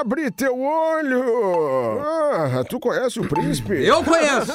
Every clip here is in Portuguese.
Abre teu olho! Ah, tu conhece o príncipe? Eu conheço!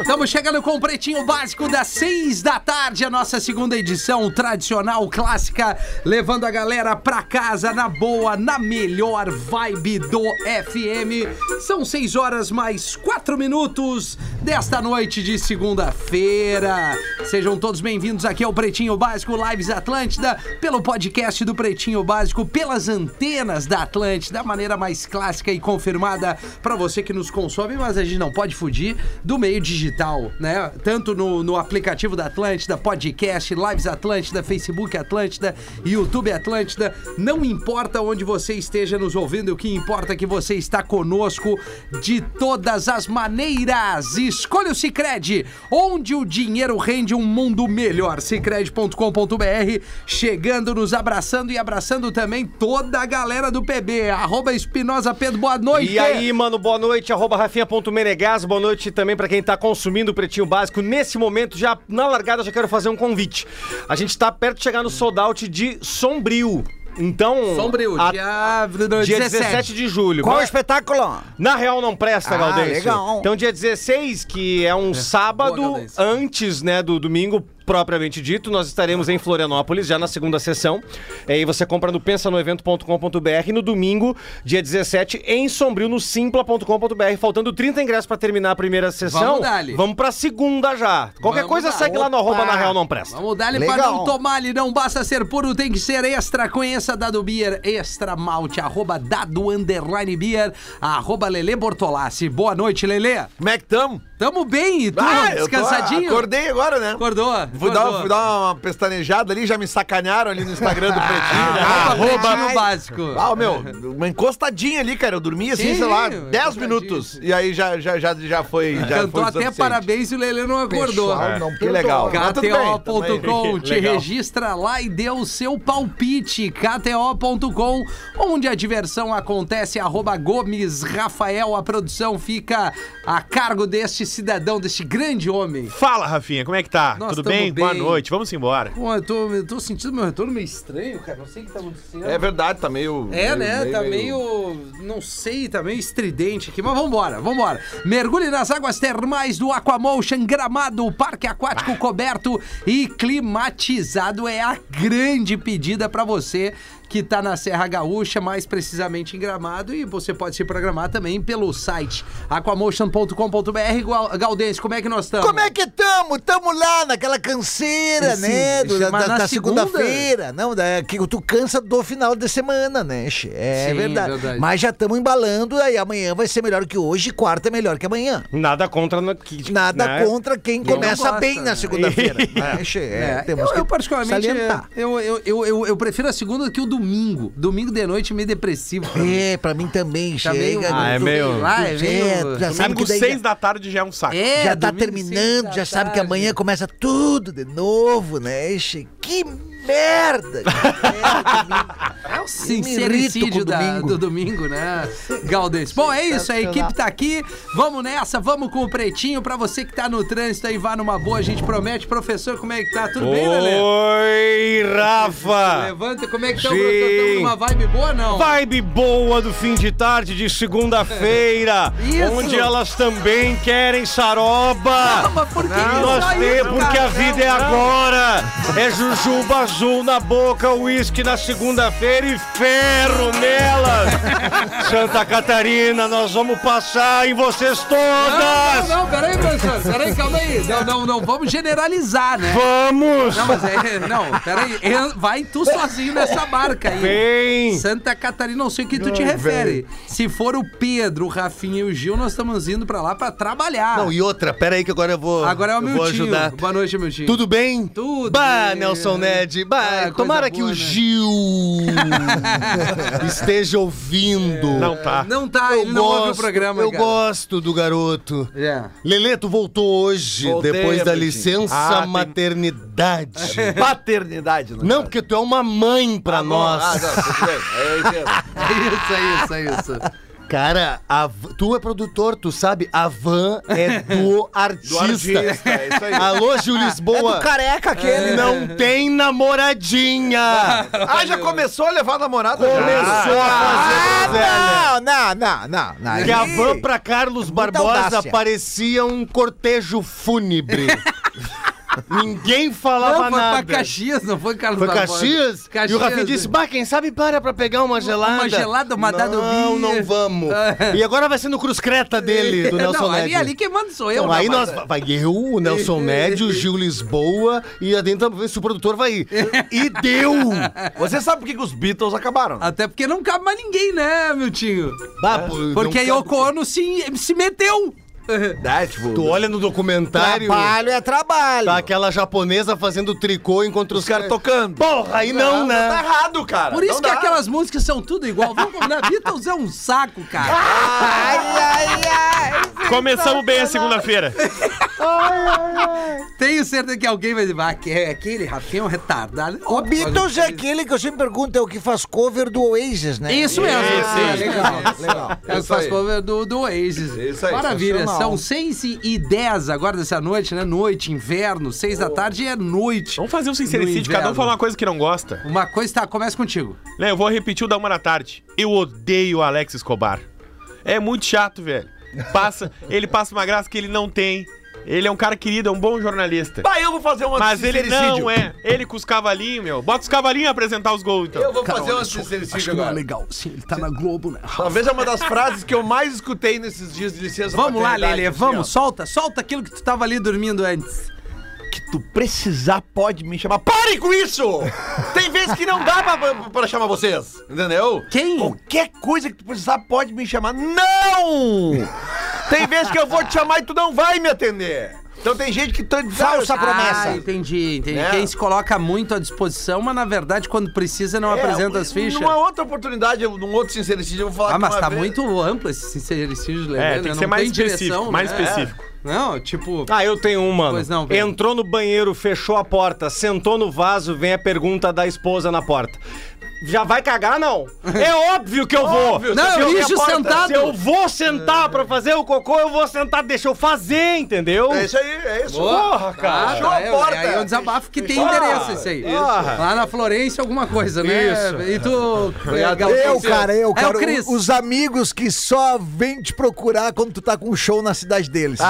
Estamos chegando com o Pretinho Básico das seis da tarde, a nossa segunda edição tradicional, clássica, levando a galera pra casa na boa, na melhor vibe do FM. São seis horas mais quatro minutos desta noite de segunda-feira. Sejam todos bem-vindos aqui ao Pretinho Básico Lives Atlântida, pelo podcast do Pretinho Básico, pelas antenas da Atlântida, da maneira mais clássica e confirmada pra você que nos consome, mas a gente não pode fugir do meio digital, né? Tanto no, no aplicativo da Atlântida, podcast, Lives Atlântida, Facebook Atlântida, YouTube Atlântida. Não importa onde você esteja nos ouvindo, o que importa é que você está conosco de todas as maneiras. Escolha o Cicred, onde o dinheiro rende um mundo melhor. Cicred.com.br, chegando, nos abraçando e abraçando também toda a galera do PB. Arroba Espinosa Pedro, boa noite. E aí, mano, boa noite, arroba rafinha.menegas, boa noite também pra quem tá consumindo o Pretinho Básico. Nesse momento, já na largada, já quero fazer um convite. A gente tá perto de chegar no sold out de Sombrio. Então. Sombrio, a- dia, Dia 17. 17 de julho. Qual é espetáculo? Na real não presta, Ah, Gaudêncio. legal. Então dia 16, que é um sábado Boa, antes, né, do domingo propriamente dito, nós estaremos em Florianópolis, já na segunda sessão. E aí você compra no pensanoevento.com.br no domingo, dia 17, em Sombrio, no simpla.com.br. Faltando 30 ingressos pra terminar a primeira sessão. Vamos dar-lhe. Vamos pra segunda já. Qualquer Vamos coisa dar. segue lá no arroba na real não presta. Vamos pra Legal. não tomar ali, não basta ser puro, tem que ser extra. Conheça Dado Beer, extra malte, arroba Dado Underline Beer, arroba Lele Bortolassi. Boa noite, Lele. Como é que tamo? Tamo bem, e tu? Ah, eu tô- descansadinho? acordei agora, né? Acordou? Fui dar, fui dar uma pestanejada ali, já me sacanearam ali no Instagram do Pretinho. né? Arroba Pretinho. Básico. Ah, meu, uma encostadinha ali, cara. Eu dormi assim, Sim, sei lá, uma 10 encostadinha. minutos. E aí já, já, já, já foi. Já Cantou foi até parabéns e o Lele não acordou. Pessoal, não que legal. KTO.com, te Legal. registra lá e dê o seu palpite. KTO.com, onde a diversão acontece. Arroba Gomes Rafael, a produção fica a cargo deste cidadão, deste grande homem. Fala, Rafinha, como é que tá? Nós Tudo tamo bem? Boa bem. noite, vamos embora. Pô, eu tô, eu tô sentindo meu retorno meio estranho, cara. Não sei o que tá acontecendo. É verdade, tá meio. É, meio- né? tá meio, Não sei, tá meio estridente aqui. Mas vambora, vambora. Mergulhe nas águas termais do Aquamotion Gramado, parque aquático coberto e climatizado. É a grande pedida pra você que tá na Serra Gaúcha, mais precisamente em Gramado. E você pode se programar também pelo site aquamotion.com.br. Gal- Galdense, como é que nós estamos? Como é que tamo? Tamo lá naquela canseira, Sim, né? do- da mas da- na da segunda- segunda-feira. Não, da, que tu cansa do final de semana, né? É Sim, verdade. verdade. Mas já estamos embalando, aí amanhã vai ser melhor que hoje, quarta é melhor que amanhã. Nada contra no, que, Nada né? contra quem começa gosta, bem né? na segunda-feira. né? É, É, temos eu, que eu particularmente salientar. eu, eu, eu, eu, eu prefiro a segunda que o domingo. Domingo de noite é meio depressivo. É, pra mim também Tá meio- chega. Ah, é meio- Ah, é meio- tu já sabe que Domingo, daí seis da tarde já é um saco. É, já tá domingo, terminando, já sabe que tarde. amanhã começa tudo de novo, né? Que merda! É o sincericídio o da- domingo. do domingo, né, Galdês? Bom, é isso, a equipe tá aqui. Vamos nessa, vamos com o Pretinho. Pra você que tá no trânsito aí, vá numa boa, a gente promete. Professor, como é que tá? Tudo bem, Lelê? Oi, Rafa! Levanta, como é que tá? Estamos numa vibe boa, não? Vibe boa do fim de tarde de segunda-feira, Isso. onde elas também querem saroba. Não, mas por que Nós isso? temos, porque a vida é agora. É jujuba azul na boca, uísque na segunda-feira e ferro nelas. Santa Catarina, nós vamos passar em vocês Não, todas. não, não, peraí, professor. Peraí, calma aí. Não, não, não vamos generalizar, né? Vamos. Não, mas é. Não, peraí. é- Vai tu sozinho nessa barca aí. Vem. Santa Catarina, não sei o que tu te refere. Se for o Pedro, o Rafinha e o Gil, nós estamos indo pra lá pra trabalhar. Não, e outra, pera aí que agora eu vou. Agora é o eu meu vou tio. ajudar. Boa noite, meu tio. Tudo bem? Tudo Bah, bem. Nelson Ned. Bah, Ah, tomara que boa, o né? Gil esteja ouvindo. Não tá. Não tá, ele não ouve o programa, Eu cara. gosto do garoto. É. Lelê, tu voltou hoje, Voltei, depois da licença Ah, tem- maternidade. Paternidade, no Não, caso. porque tu é uma mãe pra Ah, nós. Ah, não, tudo bem. Eu entendo. É isso, é isso, é isso. Cara, a tu é produtor, tu sabe? A van é do artista. artista, é isso aí. Alô, Gil Lisboa. É do careca aquele. Não tem namoradinha. Ah, já começou a levar a namorada? Começou a fazer groselha. Ah, não, não, não, não. Que a van pra Carlos Barbosa audácia. parecia um cortejo fúnebre. Ninguém falava Não, foi nada. pra Caxias, não foi Carlos Foi. Caxias? Caxias. E o Rafinha disse, bah, quem sabe para pra pegar uma gelada. Uma gelada, uma dada Não, não vamos. e agora vai ser no Cruz Creta dele, do Nelson não, ali, Ned. ali quem manda sou eu. Então, aí nós, vai eu, o Nelson Ned, o Gil Lisboa e a dentro pra ver se o produtor vai ir. E deu! Você sabe por que, os Beatles acabaram? Até porque não cabe mais ninguém, né, Miltinho? Bah, pô, Porque a não- Yoko Ono se, se meteu. É, tipo, Tu olha no documentário, Trabalho é trabalho. tá aquela japonesa fazendo tricô enquanto os caras tocando. Porra, aí não, né? Tá errado, cara. Por isso Não que dá. aquelas músicas são tudo igual. Vamos combinar, Beatles é um saco, cara. Ai, ai, ai. Começamos bem a segunda-feira. Tenho certeza que alguém vai dizer, ah, que é aquele Rafinha é um retardado. O Beatles é aquele que eu sempre pergunto, é o que faz cover do Oasis, né? Isso mesmo. Isso, É, isso. legal. Legal. É o que faz cover do, do Oasis. Isso aí, Maravilha. São 6 e 10 agora dessa noite, né? Noite, inverno. 6 da tarde é noite. Vamos fazer um sincericídio, cada um falar uma coisa que não gosta. Uma coisa, tá, começa contigo. Né, eu vou repetir o da uma da tarde. Eu odeio o Alex Escobar. É muito chato, velho. Passa, ele passa uma graça que ele não tem. Ele é um cara querido, é um bom jornalista. Bah, eu vou fazer um Mas ele não é. Ele com os cavalinhos, meu. Bota os cavalinhos a apresentar os gols, então. Eu vou fazer um sincericídio agora. legal. Sim, ele tá na Globo, né? Talvez é uma das frases que eu mais escutei nesses dias de licença Vamos lá, paternidade, Lelê, assim, vamos, ó. solta, solta aquilo que tu tava ali dormindo antes. Que tu precisar pode me chamar. Pare com isso! Tem vezes que não dá pra, pra, pra chamar vocês, entendeu? Quem? Qualquer coisa que tu precisar pode me chamar. Não! Tem vezes que eu vou te chamar e tu não vai me atender. Então tem gente que tá Falsa promessa. Ah, entendi, entendi. É. Quem se coloca muito à disposição, mas na verdade, quando precisa, não É, apresenta as fichas. Numa outra oportunidade, num outro sincericídio, eu vou falar Ah, mas uma tá vez- muito amplo esse sincericídio, Lelê, É, né? tem que Não ser mais direção, específico, mais né? específico. Não, tipo... Ah, eu tenho uma. Pois não. Pedro. Entrou no banheiro, fechou a porta, sentou no vaso, vem a pergunta da esposa na porta. Já vai cagar, não? É óbvio que eu vou. Óbvio, Não, se eu lixo porta, sentado. Se eu vou sentar pra fazer o cocô, eu vou sentar, deixa eu fazer, entendeu? É isso aí, é isso. Porra, cara. Fechou tá, a é, porta. Aí é um desabafo que tem endereço esse aí. Porra. Lá na Florência, alguma coisa, né? Isso. E tu... Eu, cara, eu, É cara. o Cris. os amigos que só vêm te procurar quando tu tá com um show na cidade deles.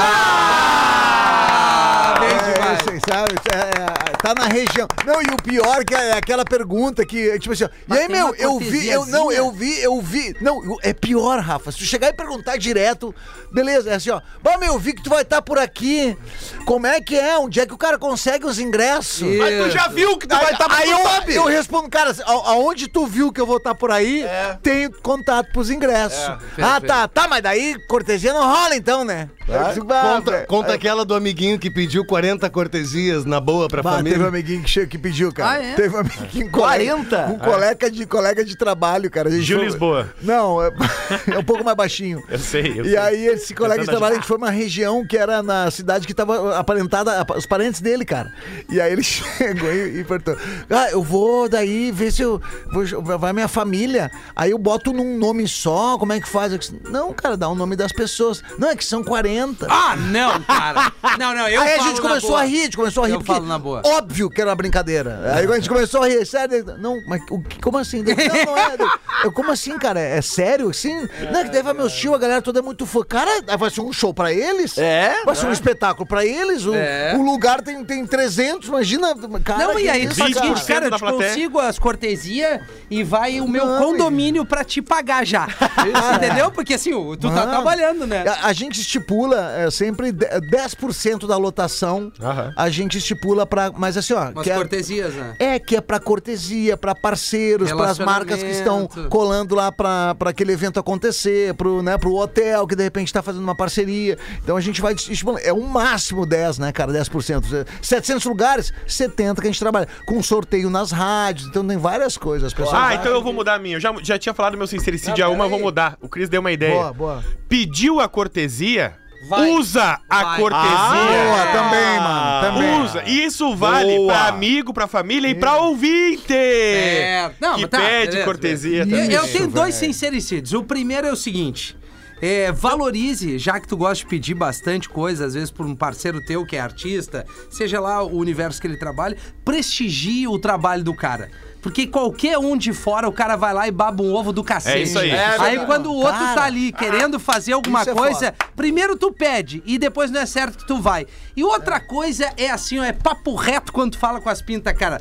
Ah, bem É, demais. assim, sabe? É, tá na região. Não, e o pior que é aquela pergunta que, tipo assim, e aí, meu, eu vi, eu não, cortesiazinha. eu vi, eu vi. Não, é pior, Rafa. Se tu chegar e perguntar direto, beleza, é assim, ó. Bom, meu, eu vi que tu vai estar por aqui. Como é que é? Onde é que o cara consegue os ingressos? E- Mas tu já viu que tu vai estar aí tu eu, sabe. eu respondo, cara, assim, a- aonde tu viu que eu vou estar por aí, É. tem contato pros ingressos. ah, Perfeito. tá, tá, mas daí cortesia não rola então, né? Eu digo, "Bah, Conta, velho." conta aquela do amiguinho que pediu 40 cortesias na boa pra Bah, família. teve um amiguinho que, che- que pediu, cara. Ah, é? Teve um amiguinho. 40? Um colega de, colega de trabalho, cara. A gente Gil foi- Lisboa. Não, é, é um pouco mais baixinho. Eu sei, eu E sei. aí, esse colega de trabalho, a gente foi uma região que era na cidade que tava aparentada, os parentes dele, cara. E aí ele chegou e, e perguntou: Ah, eu vou daí ver se eu. Vou, vai minha família. Aí eu boto num nome só, como é que faz? Disse, não, cara, dá o nome das pessoas. Não, é que são 40. Ah, não, cara. Não, não, eu aí a gente começou boa. a rir, a gente começou a rir. Eu porque falo na boa. Óbvio que era uma brincadeira. Aí a gente começou a rir, sério. Não, mas o que- como assim? Não, não é. Eu, como assim, cara? É sério? Sim? Não, é que daí vai meus tio, a galera toda é muito fã. Cara, vai ser um show pra eles? É, Vai ser um espetáculo pra eles? O, É. o lugar tem, tem 300, imagina. Cara, Não, e aí isso, tu faz o cara? seguinte, cara, eu te consigo as cortesias e vai o meu Não, condomínio pra te pagar já. Entendeu? Porque assim, tu tá trabalhando, né? A, a gente estipula é, sempre de- 10% da lotação. Aham. A gente estipula pra. Mas assim, ó. Umas que é- cortesias, né? É, que é pra cortesia, pra parceiros, pras marcas que estão colando lá pra, pra aquele evento acontecer, pro, né, pro hotel que de repente tá fazendo uma parceria. Então a gente vai estimulando. É um máximo 10, né, cara? 10%. 700 lugares, 70 que a gente trabalha. Com sorteio nas rádios, então tem várias coisas. As pessoas Ah, então eu vou mudar a minha. Eu já, já tinha falado do meu sincericídio a uma, eu vou mudar. O Cris deu uma ideia. Boa, boa. Pediu a cortesia, Vai. Usa a Vai. cortesia. Boa, também, mano. Também. Usa. Isso vale Boa. pra amigo, pra família e pra ouvinte. É, não, que tá, pede beleza, cortesia beleza. também. Eu, eu tenho dois sincericídios. O primeiro é o seguinte. é, valorize, já que tu gosta de pedir bastante coisa, às vezes por um parceiro teu que é artista, seja lá o universo que ele trabalha, prestigie o trabalho do cara. Porque qualquer um de fora, o cara vai lá e baba um ovo do cacete. É isso aí. É aí verdade. quando o outro Cara, tá ali querendo fazer alguma é coisa, primeiro tu pede e depois não é certo que tu vai. E outra coisa é assim, ó, é papo reto quando tu fala com as pintas, cara.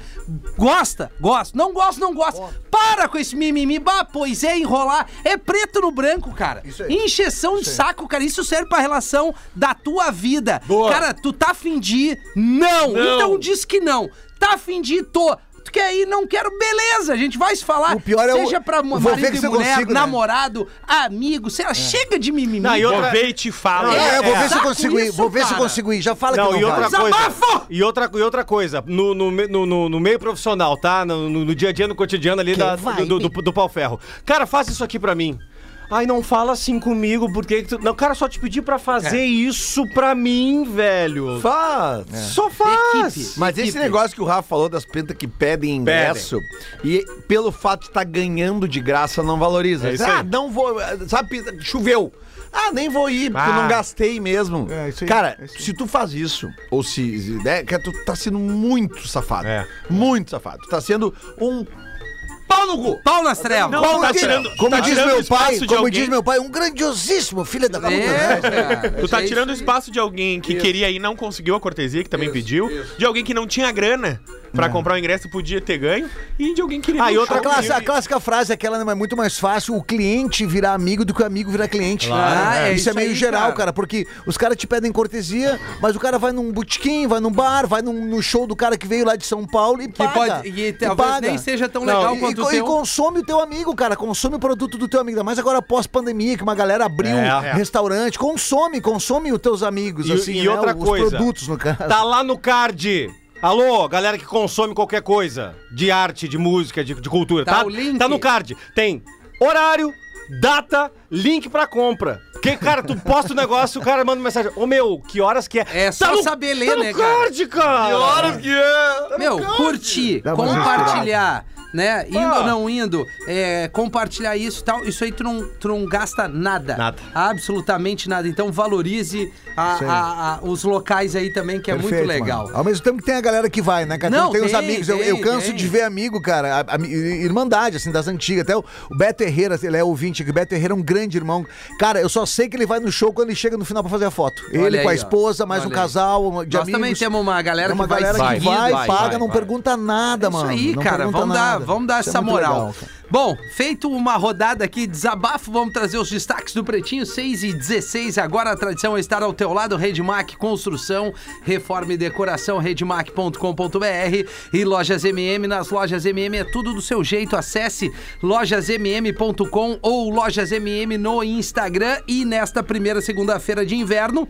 Gosta? Gosta. Não gosta, não gosta. Para com esse mimimi. Bah, pois é, enrolar. É preto no branco, cara. Isso aí. Encheção de saco, cara. Isso serve pra relação da tua vida. Cara, tu tá afim de ir? Não. Não. Então diz que não. Tá afim de ir? Tô. Tu quer ir? Não quero? Beleza, a gente vai se falar. O pior é o- Seja pra vou marido ver e se eu mulher, consigo, né? namorado, amigo, sei lá, chega de mimimi. Não, e outra- Vou ver e te falo. É, eu vou É, ver se eu saco consigo ir. isso, Vou ver se eu cara. consigo ir. Já fala Não, que e não outra vai. coisa. Desabafo! E outra, e outra coisa, no, no, me- no, no- no meio profissional, tá? No, no- no dia a dia, no cotidiano ali da, vai, do, do, do pau ferro. Cara, faça isso aqui pra mim. Ai, não fala assim comigo, porque. tu- Não, cara, só te pedi pra fazer isso pra mim, velho. Faz. Só faz. Equipe. Mas esse negócio que o Rafa falou das pintas que pedem ingresso e pelo fato de estar ganhando de graça não valoriza. É isso ah, não vou. Sabe, choveu. Ah, nem vou ir, porque eu Ah. não gastei mesmo. É, isso aí, Cara, é isso aí. se tu faz isso, ou se. né, que tu tá sendo muito safado. É. Muito safado. Tu tá sendo um pau no cu. Pau nas trevas. Não, Como tá diz- tirando- como tá diz tirando meu pai, como alguém. diz meu pai, um grandiosíssimo filho da puta. É, cara. Tu tá É tirando o isso espaço de alguém que queria ir e não conseguiu a cortesia, que também pediu. De alguém que não tinha grana pra comprar o ingresso e podia ter ganho. E de alguém que queria Ah, e outra. A, clássica, a clássica frase é aquela, né, é muito mais fácil o cliente virar amigo do que o amigo virar cliente. Claro. Ah, é isso, é isso meio aí, geral, cara. cara. porque os caras te pedem cortesia, mas o cara vai num botequim, vai num bar, vai num, no show do cara que veio lá de São Paulo e Que paga. pode, e talvez paga. nem seja tão Não, legal e- quanto e, o e teu. consome o teu amigo, cara. Consome o produto do teu amigo. Ainda mais agora pós-pandemia, que uma galera abriu É. restaurante. Consome, consome os teus amigos, E- assim, e né, outra os coisa. produtos, no caso. Tá lá no card. Alô, galera que consome qualquer coisa de arte, de música, de, de cultura, Tá tá? o link. Tá no card. Tem horário, data, link pra compra. Porque, cara, tu posta o negócio, o cara manda mensagem. Ô, meu, que horas que é? É só no- saber ler, tá no né, cara? card, cara? Que horas que é? Meu, curtir, uma compartilhar, né? Indo ou não indo, é, compartilhar isso e tal, isso aí tu não, tu não gasta nada. Nada. Absolutamente nada. Então valorize a- Isso aí. a- a- os locais aí também, que é muito Perfeito, legal. mano. Ao mesmo tempo que tem a galera que vai, né, cara? Não, tem, os tem, amigos. eu, tem, eu canso tem. de ver amigo, cara. A, a- irmandade, assim, das antigas. Até o, o Beto Herrera, ele é ouvinte aqui. O Beto Herrera é um grande irmão. Cara, eu só sei que ele vai no show quando ele chega no final pra fazer a foto. Olha ele com a aí, ó. esposa, mais um Olha aí. casal um- de Nós amigos. também temos uma galera É uma que vai galera que seguindo, vai, vai, paga, vai, não vai. pergunta nada, Isso mano. aí, Não cara, pergunta vamos dar, nada. Vamos dar Isso é essa muito moral. legal. Bom, feito uma rodada aqui, desabafo, vamos trazer os destaques do Pretinho, 6 e 16. Agora a tradição é estar ao teu lado, Redmac Construção, Reforma e Decoração, redmac.com.br e Lojas MM. Nas Lojas MM é tudo do seu jeito. Acesse lojasmm.com ou Lojas MM no Instagram. E nesta primeira segunda-feira de inverno,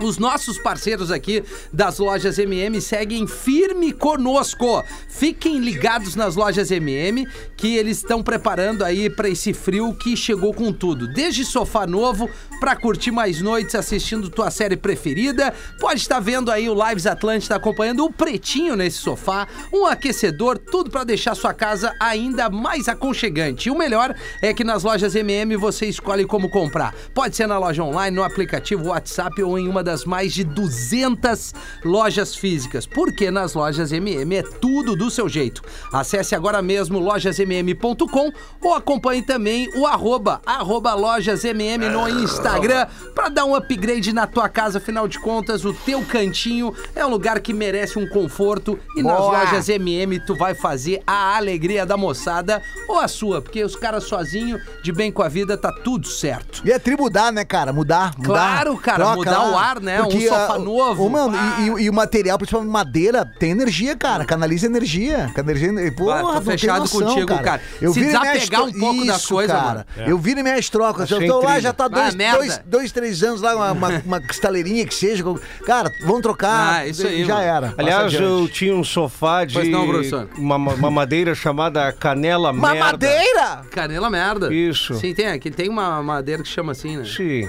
os nossos parceiros aqui das lojas MM seguem firme conosco. Fiquem ligados nas lojas MM que eles estão preparando aí para esse frio que chegou com tudo. Desde sofá novo para curtir mais noites assistindo tua série preferida. Pode estar vendo aí o Lives Atlântida acompanhando o pretinho nesse sofá, um aquecedor, tudo para deixar sua casa ainda mais aconchegante. E o melhor é que nas lojas MM você escolhe como comprar. Pode ser na loja online, no aplicativo WhatsApp ou em uma das mais de 200 lojas físicas. Porque nas lojas MM é tudo do seu jeito. Acesse agora mesmo lojasmm.com ou acompanhe também o arroba, arroba lojasmm no Instagram para dar um upgrade na tua casa. Afinal de contas, o teu cantinho é um lugar que merece um conforto e nas Boa! lojas MM tu vai fazer a alegria da moçada ou a sua, porque os caras sozinho, de bem com a vida, tá tudo certo. E é tri mudar, né, cara? Mudar, mudar. Claro, cara, mudar o ar, né? Um sofá novo. mano, Ah. e, e- e o material, principalmente madeira, tem energia, cara. Canaliza energia. Canaliza energia. Porra, tô não tem fechado noção, contigo, cara. Se viro e mexo desapegar um pouco das Isso, coisas, cara. mano. Eu viro mexo trocas. Eu Achei tô lá, já tá dois, Ah, dois, dois, três anos lá, uma, uma, uma cristaleirinha que seja. Cara, vamos trocar. Ah, isso aí, Já mano. era. Aliás, eu tinha um sofá de Pois não, professor. uma, uma madeira chamada canela merda. Mamadeira! Canela merda. Isso. Sim, tem aqui. Tem uma madeira que chama assim, né? Sim.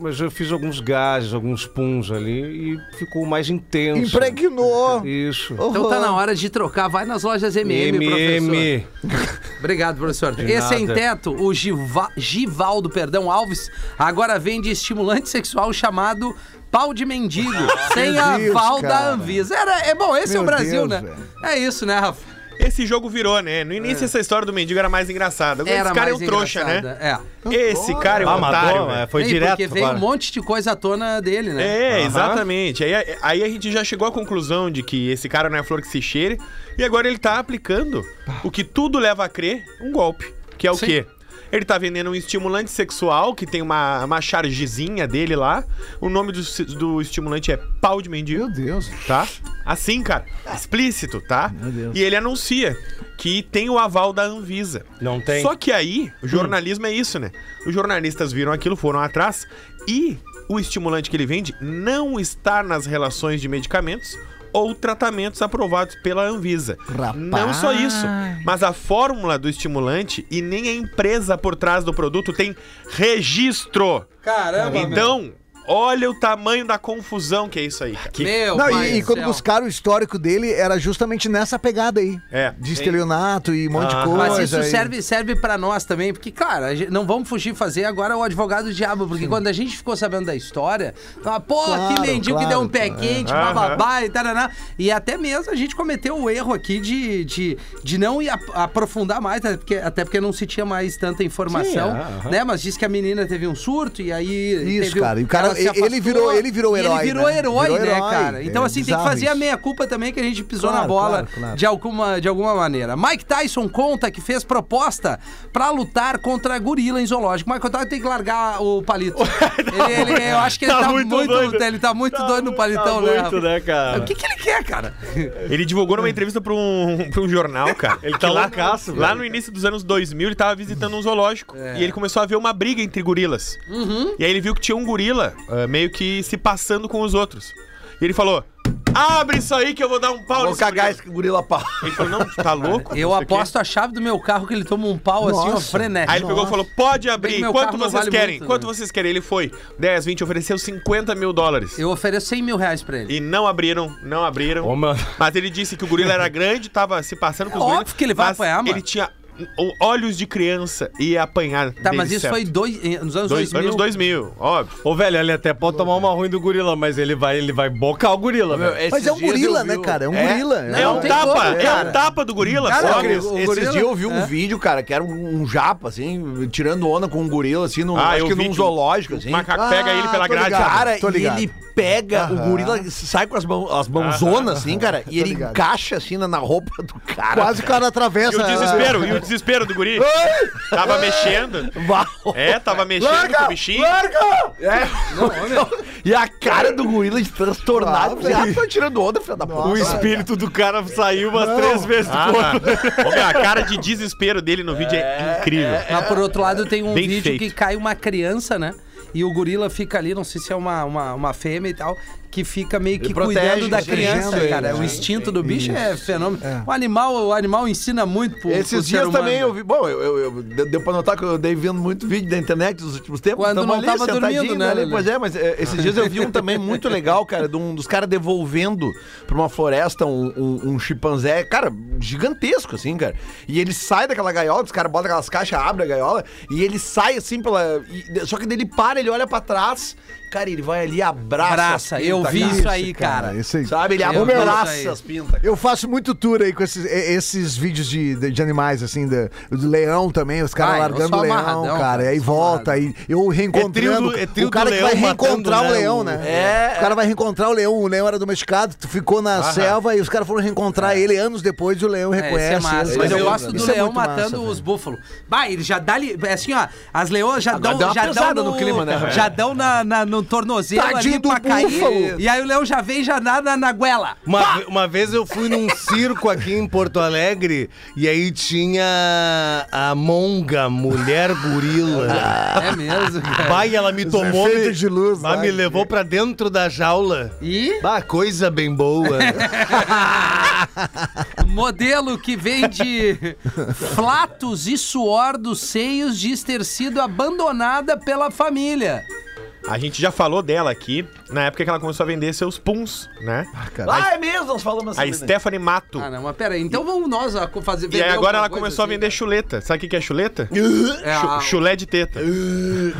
Mas eu fiz alguns gases, alguns puns ali e ficou mais intenso. Impregnou. Isso. Então tá na hora de trocar. Vai nas lojas MM, professor. MM. Obrigado, professor. De Esse sem nada. teto, o Giva- Givaldo, perdão, Alves, agora vende estimulante sexual chamado pau de mendigo, sem Deus, aval da cara. Anvisa. Era, é bom, esse é Meu o Brasil, Deus, né? velho. É isso, né, Rafa? Esse jogo virou, né? No início, essa história do mendigo era mais engraçada. Agora, Era esse cara é um trouxa, engraçada. né? É. Esse cara é um Ah, otário. matou, velho. é, foi E direto. Porque veio um monte de coisa à tona dele, né? É, exatamente. Aí, aí a gente já chegou à conclusão de que esse cara não é flor que se cheire. E agora ele tá aplicando o que tudo leva a crer, um golpe. Que é o Sim. quê? Ele tá vendendo um estimulante sexual, que tem uma, uma chargezinha dele lá. O nome do, do estimulante é pau de mendigo. Meu Deus. tá? Assim, cara, explícito, tá? Meu Deus. E ele anuncia que tem o aval da Anvisa. Não tem. Só que aí, o jornalismo é isso, né? Os jornalistas viram aquilo, foram atrás e o estimulante que ele vende não está nas relações de medicamentos ou tratamentos aprovados pela Anvisa. Rapaz. Não só isso, mas a fórmula do estimulante e nem a empresa por trás do produto tem registro. Caramba, Então, olha o tamanho da confusão que é isso aí. cara. meu Não, pai e, e do quando céu. buscaram o histórico dele, era justamente nessa pegada aí. É. De estelionato e um monte de Ah, coisa. Mas isso e- serve, serve pra nós também, porque, claro, a gente- não vamos fugir fazer agora o advogado do diabo, porque quando a gente ficou sabendo da história, fala, pô, Claro, que mendigo que claro, deu um pé claro, quente, Aham. bababá e taraná. E até mesmo a gente cometeu o erro aqui de, de, de não ir ap- aprofundar mais, até porque, até porque não se tinha mais tanta informação, Sim, é, né? Mas disse que a menina teve um surto e aí. Isso, teve um- cara, e o cara- se ele afastou, virou- ele virou herói, Ele virou né? herói, Virou né, herói. cara? Então, É assim, tem que fazer a isso. meia-culpa também que a gente pisou Claro, na bola claro, claro. de alguma, de alguma maneira. Mike Tyson conta que fez proposta pra lutar contra a gorila em zoológico. Mike Tyson tem que largar o palito. ele, ele- eu acho que ele Tá tá, muito muito, doido. ele tá muito Tá doido no muito- palitão, tá né? muito, né, cara? O que, que ele quer, cara? Ele divulgou numa entrevista pra um, pra um jornal, cara. Ele tá loucaço, lá no início dos anos 2000, ele tava visitando um zoológico. E ele começou a ver uma briga entre gorilas. E aí ele viu que tinha um gorila ah, meio que se passando com os outros. E ele falou: Abre isso aí que eu vou dar um pau Vou nesse cagar gorila." esse gorila pau. Ele falou: Não, tu tá louco? Eu quê." aposto a chave do meu carro que ele toma um pau assim, ó, Nossa. frenético. Aí ele pegou e falou: Pode abrir. Quanto vocês vale querem? muito, Quanto né? vocês querem? Ele foi 10, 20, ofereceu 50 mil dólares. Eu ofereço 100 mil reais pra ele. E não abriram, não abriram. Mano. Mas ele disse que o gorila era grande, tava se passando com os É gorilas. óbvio que ele vai apanhar, mano. Ele tinha olhos de criança e apanhar. Tá, mas isso certo. foi dois, eh, nos anos Dois, 2000. anos 2000, óbvio. Ô, velho, ele até pode tomar uma ruim do gorila, mas ele vai, ele vai bocar o gorila, velho. Mas é um gorila, né, cara? É um gorila. Não, é um tapa, como, é cara. um tapa do gorila. Cara, só. o- Cris, o esses dias eu vi um é. vídeo, cara, que era um, um japa, assim, tirando onda com um gorila, assim, num, Ah, acho eu que num zoológico, O assim. macaco pega ele pela tô grade. ligado. Cara, Tô ligado. ele pega, o gorila sai com as, mãos, as mãozonas, assim, cara, e ele ligado. encaixa, assim, na, na roupa do cara. Quase o cara atravessa. E o desespero, e o desespero do guri. Tava mexendo. É, tava mexendo com o bichinho. Larga! É. e a cara do gorila de transtornado. Ah, já velho. tá tirando onda, filho da puta. O espírito do cara saiu umas três vezes do Ah, corpo. Ô, meu, a cara de desespero dele no vídeo é, incrível. Mas por outro lado, tem um Bem vídeo feito. que cai uma criança, né? E o gorila fica ali, não sei se é uma, uma, uma fêmea e tal, que fica meio que protege, cuidando da criança, ele, cara. né? O instinto do bicho é fenômeno. É. O, animal, o animal ensina muito pro, pro Esses ser dias também eu vi. Bom, eu, eu, eu- deu pra notar que eu dei vendo muito vídeo da internet nos últimos tempos. Quando não ali, tava dormindo, né, ali. Lelê? Pois é, mas é, esses dias eu vi um também muito legal, cara, de um dos caras devolvendo pra uma floresta um, um, um chimpanzé, cara, gigantesco, assim, cara. E ele sai daquela gaiola, os caras botam aquelas caixas, abrem a gaiola, e ele sai assim pela. e- só que ele para, ele olha pra trás, cara, ele vai ali e abraça. Abraça, as eu vi cara. isso aí, cara. Isso aí. Sabe? Ele Eu abraça as pintas. Eu faço muito tour aí com esses, esses vídeos de, de, de animais, assim, de, de leão também, os caras eu largando o leão, cara. E aí eu volta, aí eu reencontrando. É trio do- é trio o cara do que vai reencontrar matando, o né, leão, o- né? É. O cara vai reencontrar o leão, o leão era domesticado, tu ficou na selva e os caras foram reencontrar ele anos depois e o leão É, reconhece. esse é massa. ele. Mas eu é gosto do muito leão massa, matando velho. os búfalos. Bah, ele já dá ali. É assim, ó. As leoas já Agora dão. deu uma Já dão no clima, né? Já dão na, na- no tornozelo Tadinho ali pra cair. búfalo. E aí o leão já vem já dá na, goela. Uma, uma vez eu fui num circo aqui em Porto Alegre e aí tinha a Monga, mulher gorila. É mesmo, cara. Pai, ela me tomou, me, de luz mas me levou pra dentro da jaula. E Bah, coisa bem boa. modelo que vende flatos e suor dos seios diz ter sido abandonada pela família. A gente já falou dela aqui, na época que ela começou a vender seus puns, né? Ah, é mesmo, nós falamos A assim. né? Stephanie Mato. Ah, não, mas pera aí. Então vamos nós a fazer. E vender aí agora ela começou a assim, vender chuleta. Sabe o que que é chuleta? É, Chu- a- Chulé de teta.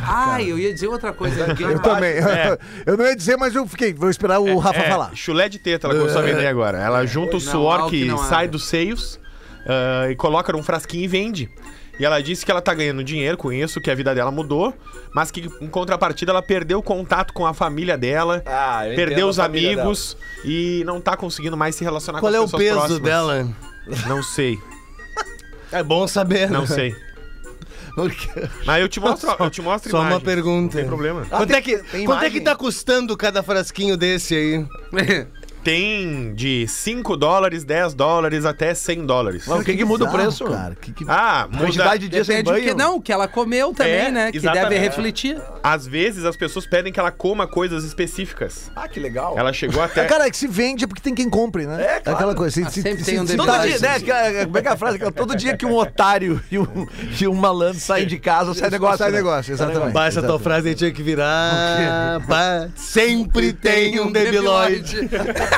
Ai, eu ia dizer outra coisa. Eu também. É. Eu não ia dizer, mas eu fiquei. Vou esperar o Rafa É, falar. Chulé de teta ela começou a vender agora. Ela junta o Não, suor algo que que não sai dos seios ah, e coloca num frasquinho e vende. E ela disse que ela tá ganhando dinheiro com isso, que a vida dela mudou, mas que em contrapartida ela perdeu o contato com a família dela, Ah, eu perdeu os amigos e não tá conseguindo mais se relacionar Qual com é as o pessoas peso próximas. dela? Não sei, É bom saber. não né? sei. Mas eu te mostro, eu te mostro Só uma pergunta. Não tem problema. Quanto, é, que, tem quanto é que tá custando cada frasquinho desse aí? Tem de 5 dólares, 10 dólares até 100 dólares. Mas o que, que muda o preço? Cara, que, que... Ah, muda. Quantidade de sem Depende do que banho. não, que ela comeu também, É, né? Que exatamente. deve refletir. Às vezes as pessoas pedem que ela coma coisas específicas. Ah, que legal. Ela chegou até. Cara, é que se vende é porque tem quem compre, né? É, claro. Aquela coisa. Se, Ah, se- sempre se- tem um se- Todo detalhe. dia, né? que a- Como é que é a frase? Todo dia que um otário e um, e um malandro saem de casa, sai negócio. Sai né? negócio, exatamente. Essa tua frase aí tinha que virar. Sempre tem um debilóide.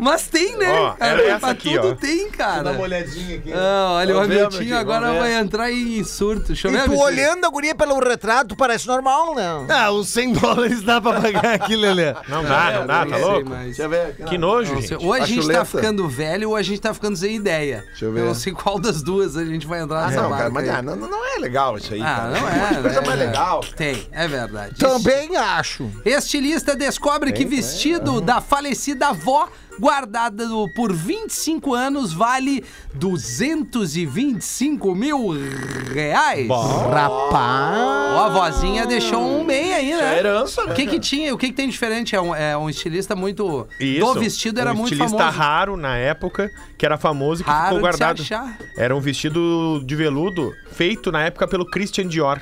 Mas tem, né? Ó, cara? era essa Pra aqui, tudo ó. tem, cara. Dá uma olhadinha aqui. Ah, olha, o Hamilton agora vai entrar em surto. Deixa eu E ver. tu Hamilton. olhando a guria pelo retrato, parece normal, né? Ah, os 100 dólares dá pra pagar aqui, Lelê. Não dá, não dá, Eu tá louco? Deixa eu ver. Que nojo, gente. Ou a, gente tá ficando velho ou a gente tá ficando sem ideia. Deixa eu ver. não sei qual das duas a gente vai entrar Ah, nessa não, cara, mas ah, não, não é legal isso aí. Ah, cara. não Tem é. coisa né? mais legal. Tem, é verdade. Também acho. Estilista descobre que vestido da falecida avó guardado por 25 anos vale 225 mil reais. Rapaz. Ó, a vozinha deixou um meio aí, É né? herança, né? O que que tinha? O que que tem diferente? É um, é um estilista muito... Isso, Do vestido era um muito estilista famoso. raro na época, que era famoso e que Raro ficou de se guardado. achar. Era um vestido de veludo feito na época pelo Christian Dior.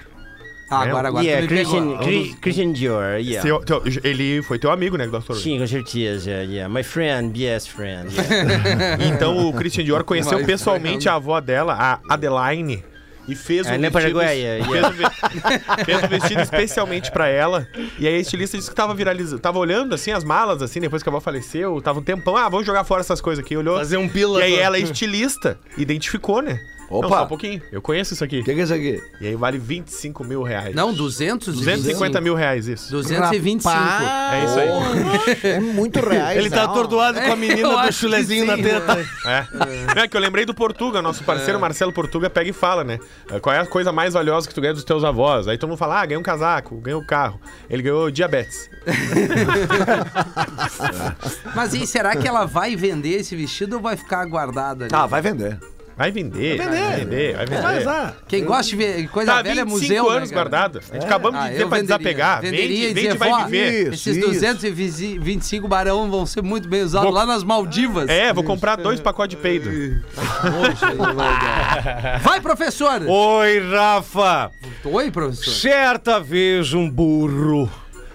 Ah, agora, agora Yeah, pegou. Christian, Chri- Christian Dior, yeah. Seu- teu- ele foi teu amigo, né, doutor? Sim, com certeza, yeah. My friend, best friend. yeah. Então o Christian Dior conheceu pessoalmente a avó dela, a Adeline. E fez um na vestido, fez, um fez um vestido especialmente pra ela. E aí a estilista disse que tava viralizando, tava olhando assim as malas assim, depois que a avó faleceu, tava um tempão, ah, vamos jogar fora essas coisas aqui, olhou. Fazer um pila. E aí ela é estilista, identificou, né? Opa. Não, só um pouquinho. Eu conheço isso aqui. O que, que é isso aqui? E aí vale 25 mil reais. Não, 200? 250 mil reais, isso. 225. É isso aí. É muito reais. Ele tá não. atordoado com a É, menina do chulezinho na teta. É. É que eu lembrei do Portuga, nosso parceiro Marcelo Portuga pega e fala, né? É, Qual é a coisa mais valiosa que tu ganha dos teus avós? Aí todo mundo fala, ah, ganhou um casaco, ganhou um carro. Ele ganhou diabetes. Mas e será que ela vai vender esse vestido ou vai ficar guardada ali? Ah, vai vender. Vai vender, vai vender, vai vender. Vai usar. Quem gosta de ver coisa Tá velha é 25 museu, anos né, guardado. A gente acabamos Ah, de dizer eu pra venderia. desapegar. Venderia Vende, e vende dizer, e vai "Vó, viver. Esses 225 barão vão ser muito bem usados Vou- lá nas Maldivas. É, vou comprar dois pacotes de peido. Vai, professor! Oi, Rafa! Oi, professor. Certa vez um burro,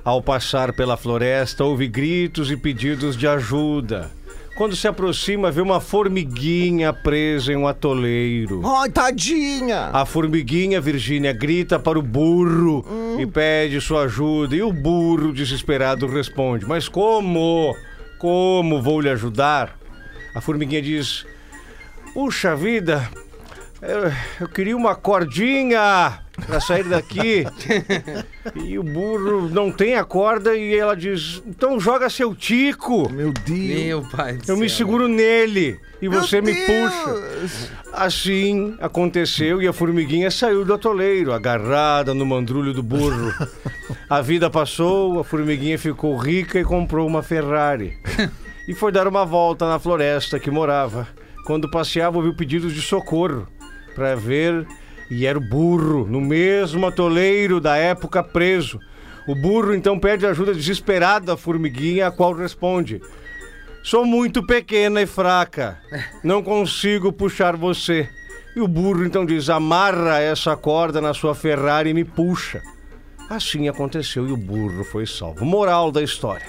ao passar pela floresta, ouve gritos e pedidos de ajuda. Quando se aproxima, vê uma formiguinha presa em um atoleiro. Ai, tadinha. A formiguinha, Virgínia, grita para o burro e pede sua ajuda. E o burro, desesperado, responde: Mas como? Como vou lhe ajudar? A formiguinha diz: Puxa vida, eu, eu queria uma cordinha para sair daqui. e o burro não tem a corda e ela diz: Então joga seu tico. Meu Deus. Meu pai Eu me céu. seguro nele e você me Deus. puxa. Assim aconteceu e a formiguinha saiu do atoleiro, agarrada no mandrulho do burro. A vida passou, a formiguinha ficou rica e comprou uma Ferrari. E foi dar uma volta na floresta que morava. Quando passeava, ouviu pedidos de socorro para ver e era o burro, no mesmo atoleiro da época preso. O burro então pede ajuda desesperada à formiguinha, a qual responde: Sou muito pequena e fraca. Não consigo puxar você. E o burro então diz: amarra essa corda na sua Ferrari e me puxa. Assim aconteceu e o burro foi salvo. Moral da história: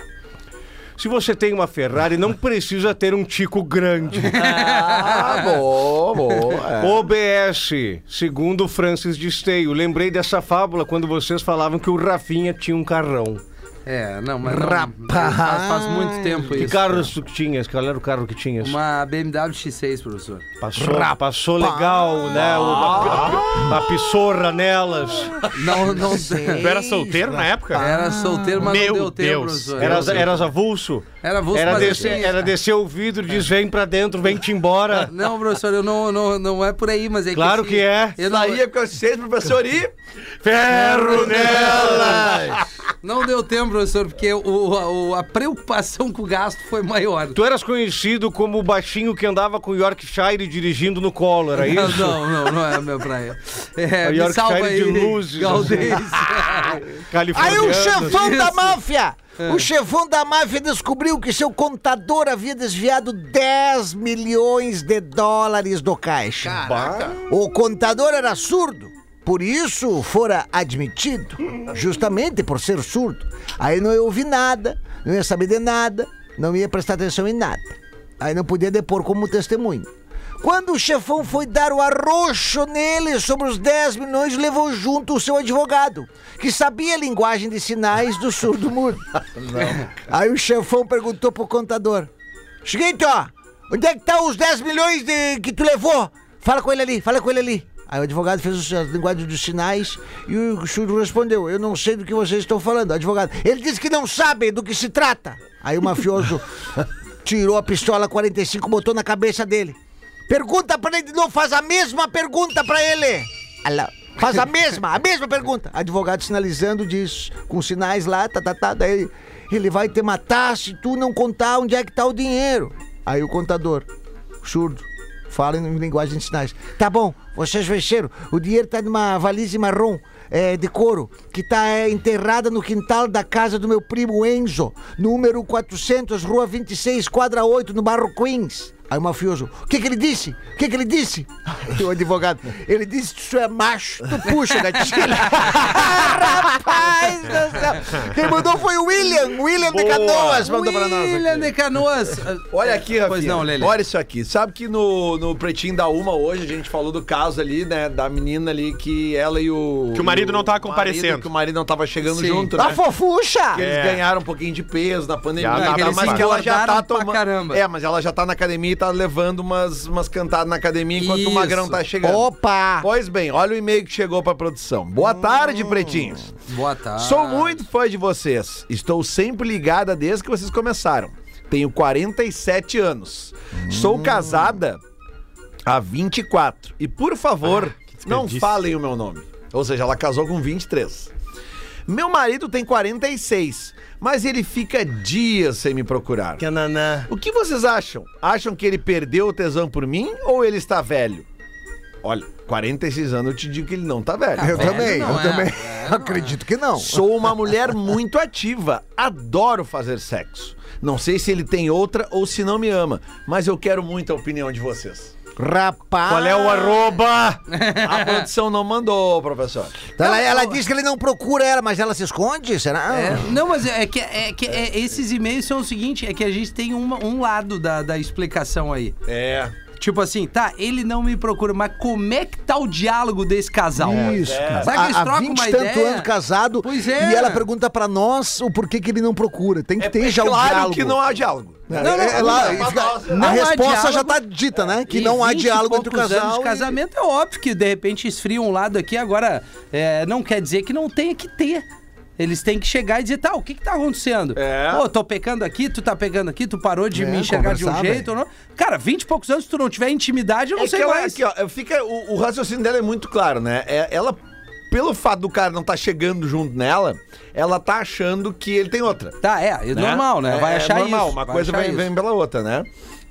Se você tem uma Ferrari, não precisa ter um tico grande. Ah, boa, boa. é. OBS, segundo Francis de Esteio. Lembrei dessa fábula quando vocês falavam que o Rafinha tinha um carrão. É, não, mas não, Rapaz. faz, faz muito tempo Que isso. carros tu tinhas? Qual era o carro que tinhas? Uma BMW X6, professor. Passou, passou legal, né? O- a, a pissorra nelas. Não, não Tu era solteiro na época? Era solteiro, mas Meu não deu tempo, Deus. professor. Eras, Era, eras avulso? Era avulso, Era descer, assim, era descer o vidro e diz: vem pra dentro, vem-te embora. Não, professor, eu não, não, não é por aí, mas é Claro que... que é. Eu não, Saía com vocês, professor, e... Ferro nela! não deu tempo, professor, porque o, a, o- a preocupação com o gasto foi maior. Tu eras conhecido como o baixinho que andava com o Yorkshire dirigindo no colo, era Não, isso? não, não, não é a minha praia. É, A me Yorkshire salva aí, de luzes, Galdês. Aí Californiano. o chefão da Isso. Máfia! O chefão da máfia descobriu que seu contador havia desviado 10 milhões de dólares do caixa. O contador era surdo, por isso fora admitido, justamente por ser surdo. Aí não ia ouvir nada, não ia saber de nada, não ia prestar atenção em nada. Aí não podia depor como testemunho. Quando o chefão foi dar o arroxo nele sobre os 10 milhões, levou junto o seu advogado, que sabia a linguagem de sinais do surdo mudo. Aí o chefão perguntou pro contador: Seguinte, ó, onde é que tá os 10 milhões de- que tu levou? Fala com ele ali, fala com ele ali. Aí o advogado fez as linguagens dos sinais e o surdo respondeu: Eu não sei do que vocês estão falando. Advogado, ele disse que não sabe do que se trata. Aí o mafioso tirou a pistola 45 e botou na cabeça dele. Pergunta pra ele de novo, faz a mesma pergunta pra ele. Alô, Faz a mesma, a mesma pergunta. Advogado sinalizando, diz, com sinais lá, tá, tá, tá. Daí ele vai te matar se tu não contar onde é que tá o dinheiro. Aí o contador, surdo, fala em linguagem de sinais. Tá bom, vocês venceram. O dinheiro tá numa valise marrom. é, de couro, que tá é, enterrada no quintal da casa do meu primo Enzo, número 400, rua 26, quadra 8, no bairro Queens. Aí o mafioso, o que que ele disse? O que que ele disse? Aí o advogado, ele disse que tu é macho, tu puxa gatilho. Rapaz do céu. Quem mandou foi o William, William de Canoas mandou pra nós. William aqui. de Canoas. Olha aqui, Rafinha. Pois não, Lelê. Olha isso aqui. Sabe que no, no Pretinho da Uma hoje a gente falou do caso ali, né? Da menina ali que ela e o. Que o marido não tava marido, comparecendo. Que o marido não tava chegando Sim. junto, A né? fofucha! Que eles É. ganharam um pouquinho de peso na pandemia, Já e tá eles mas que ela já tá tomando. caramba. É, mas ela já tá na academia e tá levando umas, umas cantadas na academia enquanto Isso. o Magrão tá chegando. Opa! Pois bem, olha o e-mail que chegou pra produção. Boa tarde, pretinhos. Boa tarde. Sou muito fã de vocês. Estou sempre ligada desde que vocês começaram. Tenho 47 anos. Sou casada há 24. E por favor, não desperdício. falem o meu nome. Ou seja, ela casou com 23. Meu marido tem 46, mas ele fica dias sem me procurar. Que naná. O que vocês acham? Acham que ele perdeu o tesão por mim ou ele está velho? Olha, 46 anos eu te digo que ele não tá velho. Eu velho também, não eu é, também. velho não Acredito que não. Sou uma mulher muito ativa. Adoro fazer sexo. Não sei se ele tem outra ou se não me ama, mas eu quero muito a opinião de vocês. Rapaz! Qual é o arroba? A produção não mandou, professor. Então ela, ela diz que ele não procura ela, mas ela se esconde? Será? É, não, mas é que, é que é- esses e-mails são o seguinte: é que a gente tem uma- um lado da, da explicação aí. É. Tipo assim, tá, ele não me procura, mas como é que tá o diálogo desse casal? Isso, cara. Sabe que eles Há- trocam 20 uma e tanto ideia? anos casado. Pois é. E ela pergunta pra nós o porquê que ele não procura. Tem que ter é já o claro diálogo. que não há diálogo. É, Não, não, é, não, lá, não, fica- não, a resposta já diálogo. tá dita, né? Que E não há 20 e diálogo entre o poucos anos casal. de e- casamento é óbvio que de repente esfria um lado aqui, agora é, não quer dizer que não tenha que ter. Eles têm que chegar e dizer, tá, o que que tá acontecendo? É. Pô, tô pecando aqui, tu tá pegando aqui, tu parou de É, me enxergar de um jeito ou não. Cara, 20 e poucos anos, se tu não tiver intimidade, eu não É sei que ela, mais. aqui, ó, fica, o, o raciocínio dela é muito claro, né? É- ela, pelo fato do cara não estar chegando junto nela, ela tá achando que ele tem outra. Tá, é, é normal, né? Vai É- achar é normal, isso. uma vai coisa achar vem, isso. vem pela outra, né?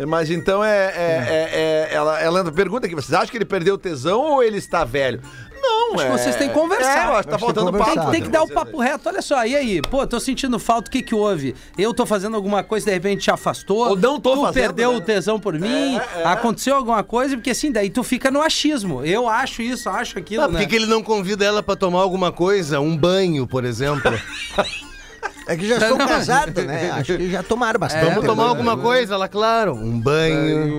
Mas então é. é- é- é- ela, ela pergunta aqui: vocês acham que ele perdeu o tesão ou ele está velho? Não, Acho é. que vocês têm que conversar. É, eu acho que tá faltando tem que papo. Tem, tem que dar o papo reto. Olha só, e aí? Pô, tô sentindo falta, o que que houve? Eu tô fazendo alguma coisa, de repente te afastou. Ou não tô tu fazendo, perdeu né? o tesão por mim. é. Aconteceu alguma coisa, porque assim, daí tu fica no achismo. Eu acho isso, acho aquilo, Ah, por né? que, que ele não convida ela pra tomar alguma coisa? Um banho, por exemplo. É que já estão Não, casados, né? Acho que já tomaram bastante. É, Vamos tomar é, alguma coisa lá, claro. Um banho.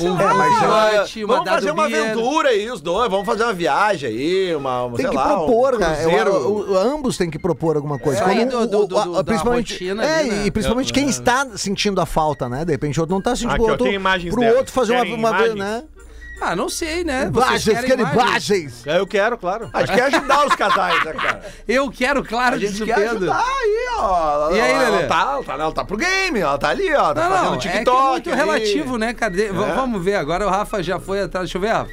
Um É, mas já- Vamos fazer uma aventura aí, os dois. Vamos fazer uma viagem aí, uma, Tem sei que lá, propor, um cara. Eu- cruzeiro. o- o- ambos têm que propor alguma coisa. Principalmente, é, né? e principalmente quem está sentindo a falta, né? De repente o outro não está sentindo Aqui, o outro. pro dela. outro fazer uma, Querem uma vez, né? Ah, não sei, né? Vocês Imagens, querem querem imagens? É, Eu quero, claro. A gente quer ajudar os casais, né, cara? Eu quero, claro, A gente quer Pedro. ajudar aí, ó. E aí, ela, Lelê? ela tá, ela, tá, ela tá pro game, ela tá ali, ó. Tá Não, fazendo não, TikTok. é que é muito ali. relativo, né, cara? De- v- Vamos ver, agora o Rafa já foi atrás. Deixa eu ver, Rafa.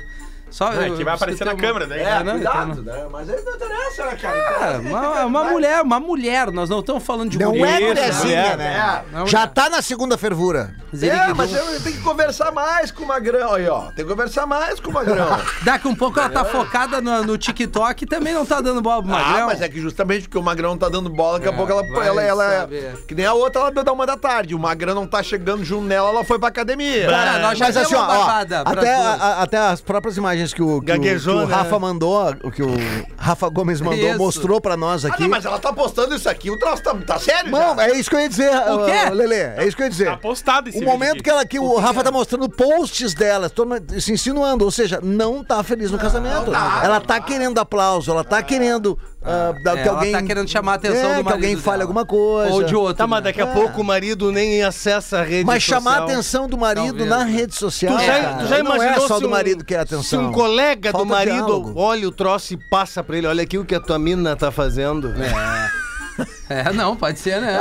Só, É, eu- que vai aparecer tem na uma- câmera. É, não, cuidado, então né? Mas aí não interessa, né, cara? É, uma, uma mulher, uma mulher, nós não estamos falando de Não mulher. é mulherzinha, é, né? Não, Já não. tá na segunda fervura. É, mas tenho que conversar mais com o Magrão aí, ó. Tem que conversar mais com o Magrão. Daqui um pouco ela tá focada no, no TikTok e também não tá dando bola pro Magrão. Ah, mas é que justamente porque o Magrão tá dando bola, daqui a pouco ela, ela, ela. Que nem a outra, ela deu da uma da tarde. O Magrão não tá chegando junto nela, ela foi pra academia. Cara, nós já Mas assim, ó, uma ó, até, a- até as próprias imagens que o, que o, que o né? Rafa mandou, o que o Rafa Gomes mandou, Isso. mostrou pra nós Ah, aqui. não, mas ela tá postando isso aqui, o troço tá, tá sério Não, já? é isso que eu ia dizer, O quê? uh, Lelê. É isso que eu ia dizer. Tá postado esse O vídeo momento aqui. que, ela, que o Rafa tá mostrando posts dela, se insinuando, ou seja, não tá feliz no casamento. ela tá querendo aplauso, ela tá querendo ah, da- É, que ela alguém. tá querendo chamar a atenção é, do que alguém marido fale dela. alguma coisa. Ou de outro. Tá, mas né? daqui a pouco o marido nem acessa a rede Mas chamar a social. atenção do marido Talvez, na rede social. Tu já, tu já não imaginou é só se do um- marido que é Se atenção. um colega Falta do marido diálogo. olha o troço e passa pra ele, olha aqui o que a tua mina tá fazendo. É, não, pode ser, né?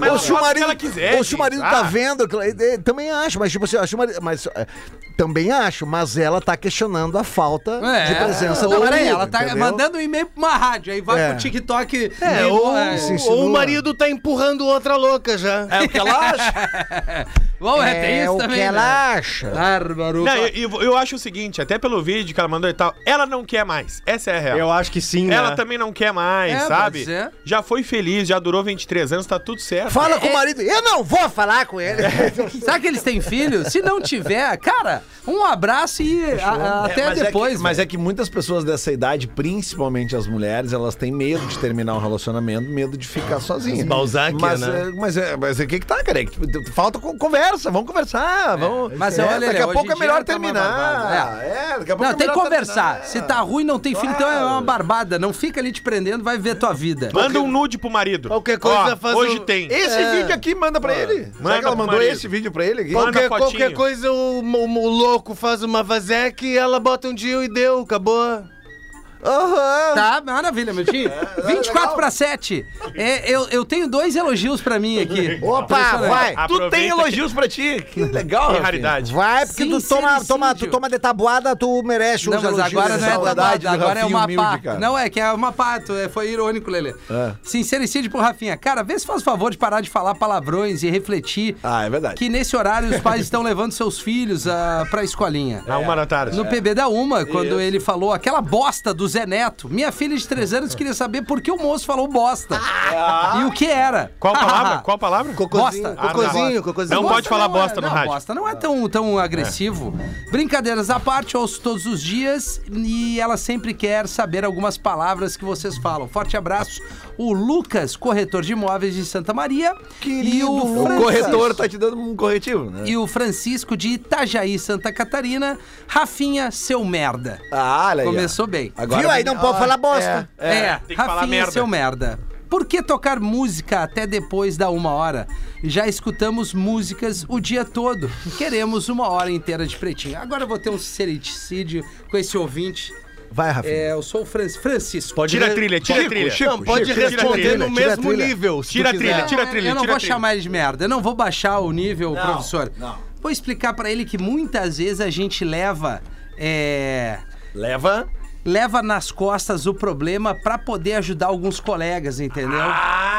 Mas ou se o ela faz o que marido, ela quiser, ou se o marido gente. tá Ah. vendo, eh, também acho, mas tipo assim, acho o marido, mas eh, também acho, mas ela tá questionando a falta É. de presença Não, do peraí, marido, ela tá entendeu? mandando um e-mail pra uma rádio, aí vai É. pro TikTok. É, meio- ou, é. ou o marido tá empurrando outra louca já. É o que ela acha. Bom, é, tem É isso o também. que ela né? acha. Bárbaro. Não, eu, eu- eu acho o seguinte, até pelo vídeo que ela mandou e tal, ela não quer mais. Essa é a real. Eu acho que sim, Ela né? também não quer mais, É, sabe? pode ser. Já foi feliz, já durou 23 anos, tá tudo certo. Fala com o marido. Eu não vou falar com ele. Será que eles têm filho? Se não tiver, cara, um abraço e a- a- até É, mas depois. É que, mas é que muitas pessoas dessa idade, principalmente as mulheres, elas têm medo de terminar um relacionamento, medo de ficar sozinha. Balzac, mas, né? é, mas, é, mas o que que tá, cara? É que Falta com- conversa, vamos conversar. Vamos, Mas é, olha, daqui a pouco é melhor tá terminar. barbada. É, daqui a pouco Não, é tem que conversar. terminar. Se tá ruim, não tem filho, então é uma barbada. Não fica ali te prendendo, vai ver tua vida. Manda um nude pro marido. Qualquer coisa Ó, faz Hoje um- tem. Esse É. vídeo aqui manda pra ele. Será Manda que ela mandou marido. esse vídeo pra ele aqui? Qualquer, qualquer coisa, o, o- o louco faz uma vaseca e ela bota um dia e deu, acabou. Aham. Tá, maravilha, meu tio. 24 legal. para 7. É, eu, eu tenho dois elogios pra mim aqui. Opa, vai. Tu tem que- elogios pra ti. Que legal, Que raridade. Vai, porque tu toma, toma, tu toma de tabuada, tu merece Não, mas elogios agora não é tabuada, agora é uma humilde, pá. cara. Não, é que é uma pá, tu- é, foi irônico, Lelê. É. Sincericídio pro Rafinha. Cara, vê se faz favor de parar de falar palavrões e refletir Ah, é verdade. que nesse horário os pais estão levando seus filhos ah, pra escolinha. A uma da tarde. No PB da Uma, quando Isso. ele falou aquela bosta do Zé Neto. Minha filha de 3 anos queria saber por que o moço falou bosta. E o que era. Qual palavra? Qual palavra? Cocôzinho, Bosta. cocôzinho, Ah, cocôzinho. Não pode falar não é- bosta no não, rádio. Bosta não é tão, tão agressivo. Brincadeiras à parte, ouço todos os dias e ela sempre quer saber algumas palavras que vocês falam. Forte abraço. O Lucas, corretor de imóveis de Santa Maria. e Querido o, O Francisco- corretor tá te dando um corretivo, né? E o Francisco de Itajaí, Santa Catarina. Rafinha, seu merda. Ah, olha aí. Começou bem. Agora Viu? Aí não pode falar bosta. É, tem que falar Rafinha, merda. seu merda. Por que tocar música até depois da uma hora? Já escutamos músicas o dia todo. Queremos uma hora inteira de pretinho. Agora eu vou ter um sincericídio com esse ouvinte. Vai, Rafinha. É, eu sou o Fran- Francisco. Tira a trilha, tira a trilha. Não, pode Chico, responder trilha. no mesmo nível. Tira a trilha, tira a trilha, Eu não vou chamar ele de merda. Eu não vou baixar o nível, Não, professor. não. Vou explicar pra ele que muitas vezes a gente leva. é, Leva. leva nas costas o problema pra poder ajudar alguns colegas, entendeu? Ah!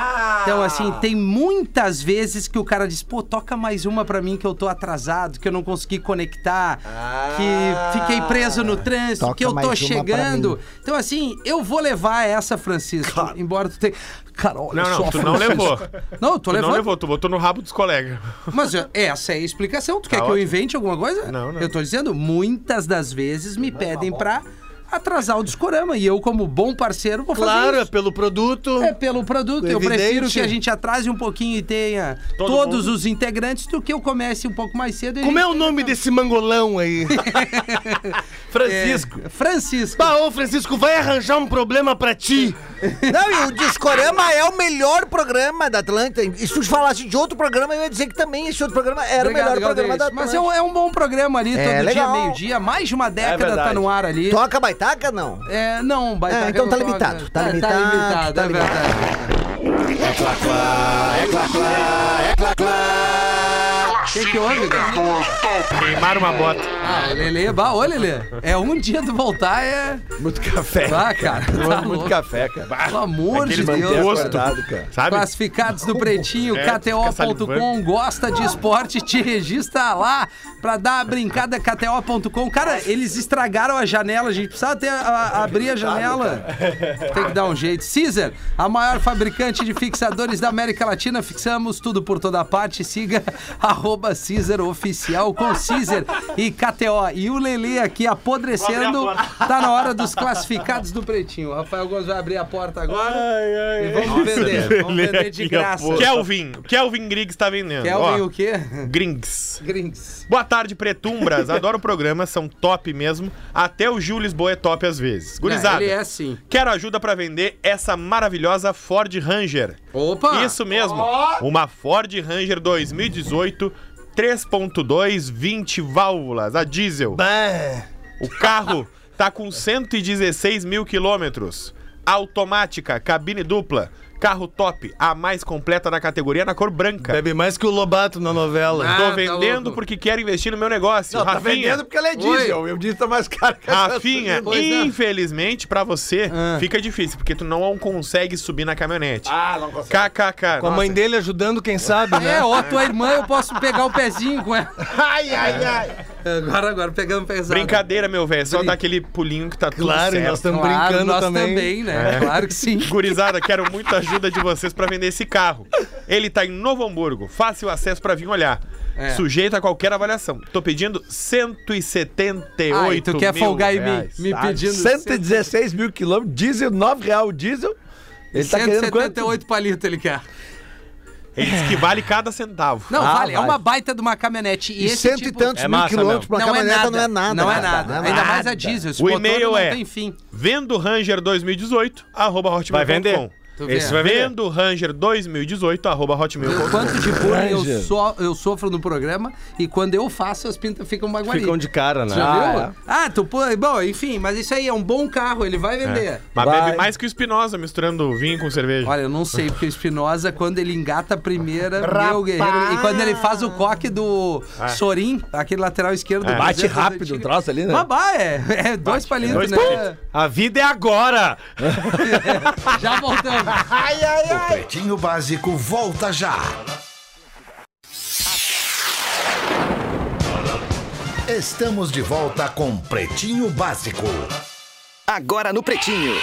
Então, assim, tem muitas vezes que o cara diz, pô, toca mais uma pra mim que eu tô atrasado, que eu não consegui conectar, Ah. que fiquei preso no trânsito, Toca que eu tô chegando. Então, assim, eu vou levar essa, Francisco, embora tu tenha... Cara, olha Não, não, tu não levou. Não, eu tô Tu levando. não levou, tu botou no rabo dos colegas. Mas é, essa é a explicação. Tu quer Tá que eu ótimo. invente alguma coisa? Não, não. Eu tô dizendo, muitas das vezes me pedem pra atrasar o discorama. E eu, como bom parceiro, vou fazer Claro, é pelo produto. É pelo produto. Eu Evidente. prefiro que a gente atrase um pouquinho e tenha Todo todos mundo. os integrantes do que eu comece um pouco mais cedo. e Como é o nome desse mangolão aí? Francisco. É, Francisco. Bah, ô Francisco, vai arranjar um problema pra ti. Não, e o Discorama é o melhor programa da Atlântida. E se tu falasse de outro programa, eu ia dizer que também esse outro programa era Obrigado, o melhor programa da Mas é um, é um bom programa ali, É, todo dia, legal. meio-dia. Mais de uma década verdade. tá no ar ali. Toca baitaca, não? É, não, Baitaca É, então não tá toca. limitado, tá É, limitado, Tá limitado, tá é verdade. O que, que houve, cara? Queimaram uma bota. Ah, o Lelê, bah, ô Lelê. É um dia do voltar, é. Muito café. Ah, cara. Tá muito louco. café, cara. Pelo amor de Deus. Acordado, cara. Sabe? Classificados do Pretinho, É, KTO.com, gosta de esporte, te registra lá pra dar a brincada KTO.com. Cara, eles estragaram a janela, a gente precisava ter a- a- abrir a janela. Tem que dar um jeito. Caesar, a maior fabricante de fixadores da América Latina, fixamos tudo por toda parte. Siga arroba Caesar Oficial com Caesar e KTO. E o Lelê aqui apodrecendo, tá na hora dos classificados do Pretinho. O Rafael Gomes vai abrir a porta agora e vamos vender. Vamos vender de graça. Kelvin. Kelvin Griggs tá vendendo. Kelvin Ó, o quê? Grings. Grings. Boa tarde, Pretumbras. Adoro o programa, são top mesmo. Até o Gil Lisboa é top às vezes. Gurizada, Ele é sim. quero ajuda pra vender essa maravilhosa Ford Ranger. Opa! Isso mesmo, uma Ford Ranger 2018 3.2 20 válvulas, a diesel. Bah. O carro tá com 116 mil quilômetros. Automática, cabine dupla. Carro top, a mais completa da categoria na cor branca. Bebe mais que o Lobato na novela. Ah, Tô tá vendendo louco. porque quero investir no meu negócio. Não, tá Rafinha, vendendo porque ela é diesel. O meu diesel tá mais caro que Rafinha, é. infelizmente pra você Ah. fica difícil, porque tu não consegue subir na caminhonete. Ah, não consegue. KKK. Com a mãe dele ajudando, quem sabe, né? É, ó, tua irmã, eu posso pegar o pezinho com ela. Ai, ai, ai. Agora, agora, pegando pesado. Brincadeira, meu velho. Só Brin- dar aquele pulinho que tá tudo Claro, e certo. nós estamos Claro, brincando nós também. também, né? Claro que sim. Gurizada, quero muita ajuda de vocês pra vender esse carro. Ele tá em Novo Hamburgo, fácil acesso pra vir olhar. É. Sujeito a qualquer avaliação. Tô pedindo 178 Ai, tu quer mil folgar em mim, me tá? pedindo 116 mil quilômetros, diesel, 9 real o diesel. Ele tá querendo quanto? 178 palitos ele quer. Ele diz que vale cada centavo. Não, Ah, vale, é vale. uma baita de uma caminhonete. E, E esse cento e tipo- tantos É mil massa quilômetros pra Não é caminhoneta não é nada. Não é cara. nada. Não é Ainda mais a diesel. Esse O motor e-mail não é tem fim. vendo Ranger 2018 arroba hotmail.com. Vai vender. Esse vai. Vendo Ranger 2018 arroba hotmail.com. Quanto de bullying eu, Ranger. so, eu sofro no programa e quando eu faço, as pintas ficam magoadas. Ficam de cara, né? Já Ah, viu? Ah, tu pô, bom, enfim, mas isso aí é um bom carro, ele vai vender. Mas Vai. bebe mais que o Espinosa misturando vinho com cerveja. Olha, eu não sei, porque o Espinosa, quando ele engata a primeira, meu guerreiro. E quando ele faz o coque do Sorim, aquele lateral esquerdo do É. Bate Cruzeiro, rápido do o troço ali, né? Babá, é, é dois palitos, dois né? palitos. A vida é agora! Já voltamos. O Pretinho Básico volta já. Estamos de volta com Pretinho Básico. Agora no Pretinho.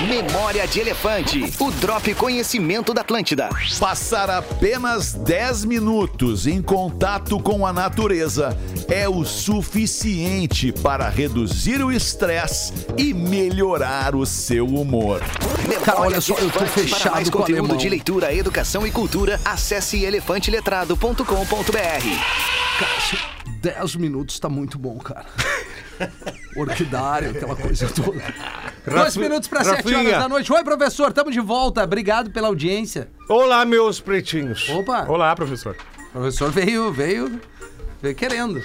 Memória de Elefante. O Drop Conhecimento da Atlântida. Passar apenas 10 minutos em contato com a natureza é o suficiente para reduzir o estresse e melhorar o seu humor. Cara, olha Memória só, eu tô fechado Para mais com o conteúdo alemão. de leitura, educação e cultura, acesse elefanteletrado.com.br. Cássio, 10 minutos tá muito bom, cara. Orquidário, aquela coisa toda. Dois minutos para sete Rafinha. horas da noite. Oi, professor, estamos de volta. Obrigado pela audiência. Olá, meus pretinhos. Opa, Olá, professor. o professor veio, veio, veio querendo.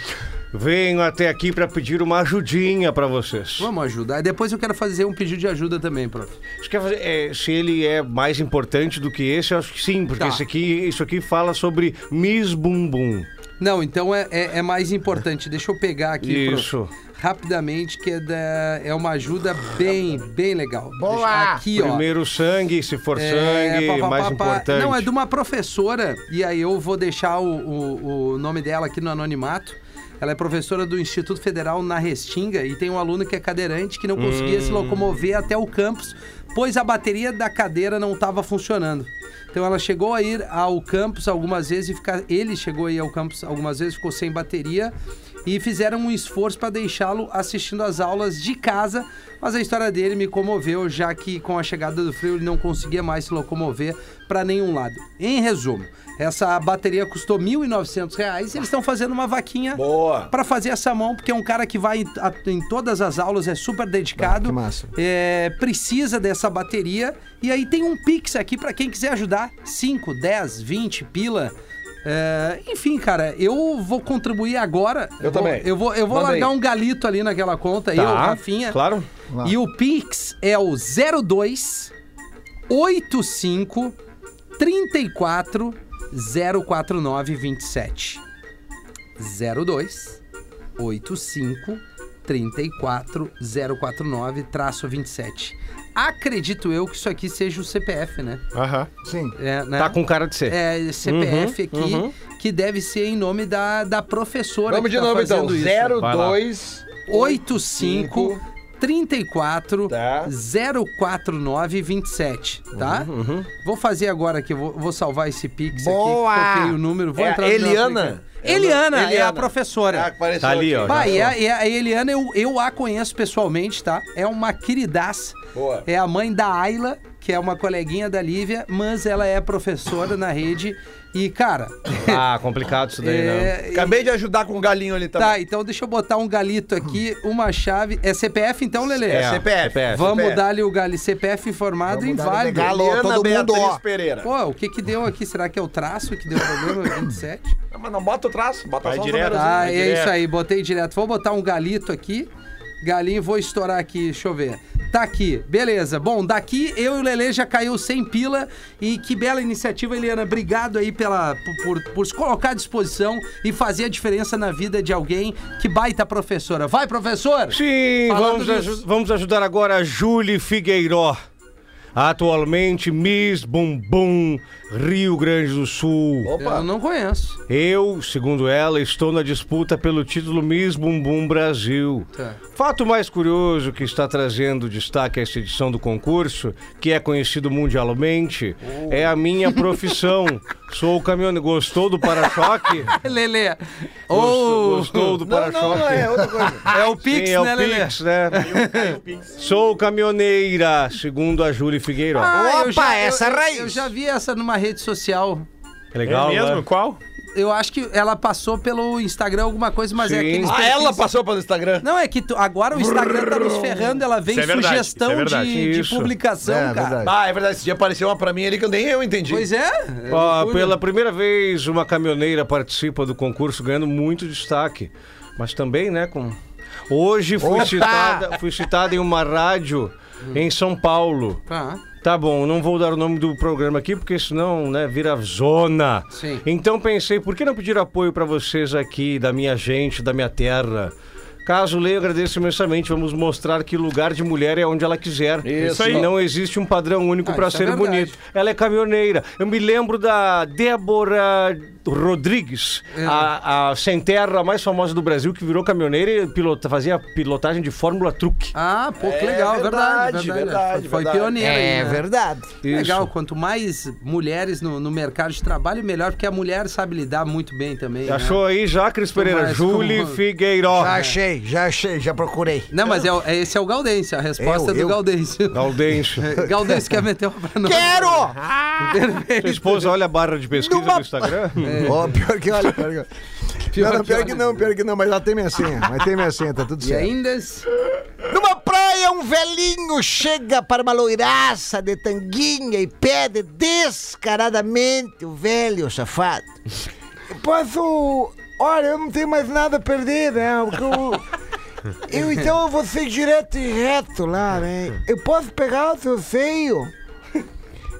Venho até aqui para pedir uma ajudinha para vocês. Vamos ajudar. Depois eu quero fazer um pedido de ajuda também, prof. Você quer fazer- é, se ele é mais importante do que esse, eu acho que sim, porque Tá. esse aqui, isso aqui fala sobre Miss Bumbum. Não, então é, é, é mais importante. Deixa eu pegar aqui, Isso. rapidamente, que é, da, é uma ajuda bem, bem legal. Boa! Deixa- Aqui, ó. Primeiro sangue, se for É, sangue, pá, pá, mais pá, pá. importante. Não, é de uma professora, e aí eu vou deixar o, o, o nome dela aqui no anonimato. Ela é professora do Instituto Federal na Restinga e tem um aluno que é cadeirante que não conseguia Hum. se locomover até o campus, pois a bateria da cadeira não estava funcionando. Então ela chegou a ir ao campus algumas vezes e ficar. Ele chegou a ir ao campus algumas vezes, ficou sem bateria e fizeram um esforço para deixá-lo assistindo às aulas de casa, mas a história dele me comoveu, já que com a chegada do frio ele não conseguia mais se locomover para nenhum lado. Em resumo, essa bateria custou 1.900 reais e eles estão fazendo uma vaquinha para fazer essa mão, porque é um cara que vai em, a- em todas as aulas, é super dedicado, que massa. é, precisa dessa bateria e aí tem um Pix aqui para quem quiser ajudar, 5, 10, 20 pila. É, enfim, cara, eu vou contribuir agora. Eu vou- também. Eu vou, eu vou largar aí. um galito ali naquela conta, eu, Rafinha. claro. E o Pix é o 02 85 34 049 27. 02 85 34 049 traço 27. Acredito eu que isso aqui seja o CPF, né? Aham. Sim. É, né? Tá com cara de ser. É, CPF Uhum, aqui, uhum. que deve ser em nome da, da professora Vamos que de tá novo então. isso. Vai lá. 02 85 34 Tá. 049 27, tá? Uhum, Vou fazer agora aqui, vou, vou salvar esse Pix Boa! aqui. Coloquei o número, vou É a entrar no meu Eliana? aplicativo. Eliana, é a Eliana. professora. Ah, Tá ali, aqui. ó. Bah, e a, e a Eliana, eu, eu a conheço pessoalmente, tá? É uma queridaça. Boa. É a mãe da Ayla, que é uma coleguinha da Lívia, mas ela é professora na rede. E, cara. Ah, complicado isso daí, né? é, Acabei de ajudar com o galinho ali também. Tá, então deixa eu botar um galito aqui, uma chave. É CPF então, Lelê? É, CPF. Vamos CPF. dar-lhe o gali CPF informado Vamos inválido. de galo. Todo mundo, ó. Pereira. Pô, o que que deu aqui? Será que é o traço que deu problema? 27? Não, mas não bota o traço, bota Vai só direto. Ah, é direto. isso aí, botei direto. Vou botar um galito aqui. Galinho, vou estourar aqui, deixa eu ver. Tá aqui, beleza. Bom, daqui eu e o Lele já caiu sem pila. E que bela iniciativa, Eliana. Obrigado aí pela, por, por, por se colocar à disposição e fazer a diferença na vida de alguém. Que baita professora. Vai, professor! Sim, Falando vamos, aju- vamos ajudar agora a Julie Figueiró. Atualmente Miss Bumbum, Rio Grande do Sul. Eu não conheço. Eu, segundo ela, estou na disputa pelo título Miss Bumbum Brasil. Tá. Fato mais curioso que está trazendo destaque a esta edição do concurso, que é conhecido mundialmente, é a minha profissão. Sou caminhoneiro. Gostou do para-choque? Lele. Gostou, gostou do para-choque? não, não, é outra coisa. É o Pix, Sim, é o né, Lele? Pix, né? Sou caminhoneira, segundo a Júlia Figueiredo. Ah, Opa, já- essa eu, raiz. Eu, eu já vi essa numa rede social. Legal, é mesmo? né? Qual? Eu acho que ela passou pelo Instagram alguma coisa, mas é Sim. aqueles Ah, ela passou pelo Instagram. Não, é que tu- agora o Instagram tá nos ferrando, ela vem é verdade, sugestão isso é de, de publicação, É, cara. verdade. Ah, é verdade. Esse dia apareceu uma pra mim ali que eu nem eu entendi. Pois é. Loucura. pela primeira vez, uma caminhoneira participa do concurso ganhando muito destaque. Mas também, né, com... Hoje fui Opa! citada, fui citada em uma rádio em São Paulo. Tá. Tá bom, não vou dar o nome do programa aqui, porque senão, né, vira zona. Sim. Então pensei, por que não pedir apoio pra vocês aqui, da minha gente, da minha terra? Caso leia, agradeço imensamente. Vamos mostrar que lugar de mulher é onde ela quiser. Isso aí. E não existe um padrão único Ah, pra isso é ser verdade. bonito. Ela é caminhoneira. Eu me lembro da Débora Rodrigues, É. a, a sem terra mais famosa do Brasil, que virou caminhoneira e pilota, fazia pilotagem de Fórmula Truque. Ah, pô, que legal, verdade, verdade, verdade. verdade, Foi verdade. pioneira aí, É né? verdade. Legal, quanto mais mulheres no, no mercado de trabalho, melhor, porque a mulher sabe lidar muito bem também. né? Achou aí já, Cris Pereira? mais Julie como- Figueiró. Já achei, já achei, já procurei. Não, mas é, é- esse é o Gaudêncio, a resposta Eu, é do eu. Gaudêncio. Gaudêncio. Gaudêncio quer meter uma pra nós. Quero! Sua esposa olha a barra de pesquisa Numa- do Instagram? Ó, pior que olha, pior que... não, não, pior que não, pior que não, mas ela tem minha senha. Mas tem minha senha, tá tudo E certo. ainda. Numa praia, um velhinho chega para uma loiraça de tanguinha e pede descaradamente o velho safado. Posso. Olha, eu não tenho mais nada a perder, né? Eu, eu, então eu vou ser direto e reto lá, né? Eu posso pegar o seu seio?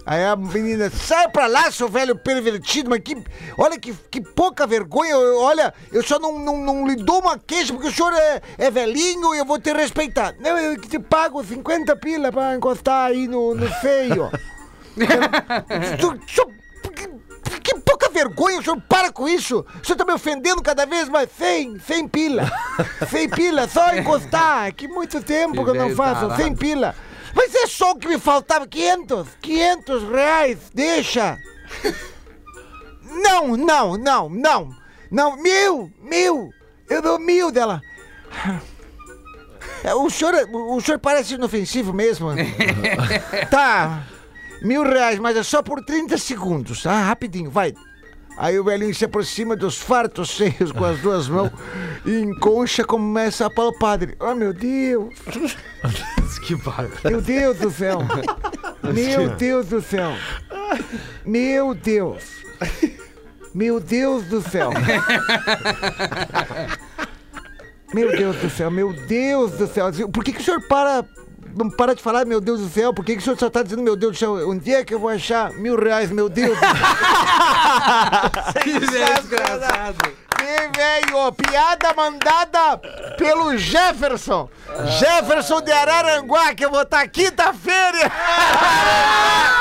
Aí a menina, sai pra lá, seu velho pervertido, mas que. Olha que, que pouca vergonha. eu- Olha, eu só não, não, não lhe dou uma queixa porque o senhor é, é velhinho e eu vou te respeitar. Não, eu te pago 50 pila pra encostar aí no, no feio. Tu- tu- pouca vergonha, o senhor para com isso. O senhor tá me ofendendo cada vez mais. 100, 100 pila. 100 pila, só encostar. Que muito tempo Que eu não faço. tarado. 100 pila. Mas é só o que me faltava. 500, 500 reais. Deixa. Não, não, não, não. Não, meu, meu. Eu dou mil dela. É, O senhor, o senhor parece inofensivo mesmo. tá, mil reais, mas é só por 30 segundos. Ah, rapidinho, vai. Aí o velhinho se aproxima dos fartos seios com as duas mãos e em concha começa a palpar. Ele, Oh, meu Deus! Que barulho. Meu Deus do céu! Meu Deus do céu! Meu Deus! Meu Deus do céu! Meu Deus do céu, meu Deus do céu! Por que, que o senhor para. Não para de falar, meu Deus do céu, por que, que o senhor só está dizendo, meu Deus do céu, onde é que eu vou achar mil reais, meu Deus do céu? Que desgraçado. Que velho, piada mandada pelo Jefferson. Jefferson de Araranguá, que eu vou estar quinta-feira.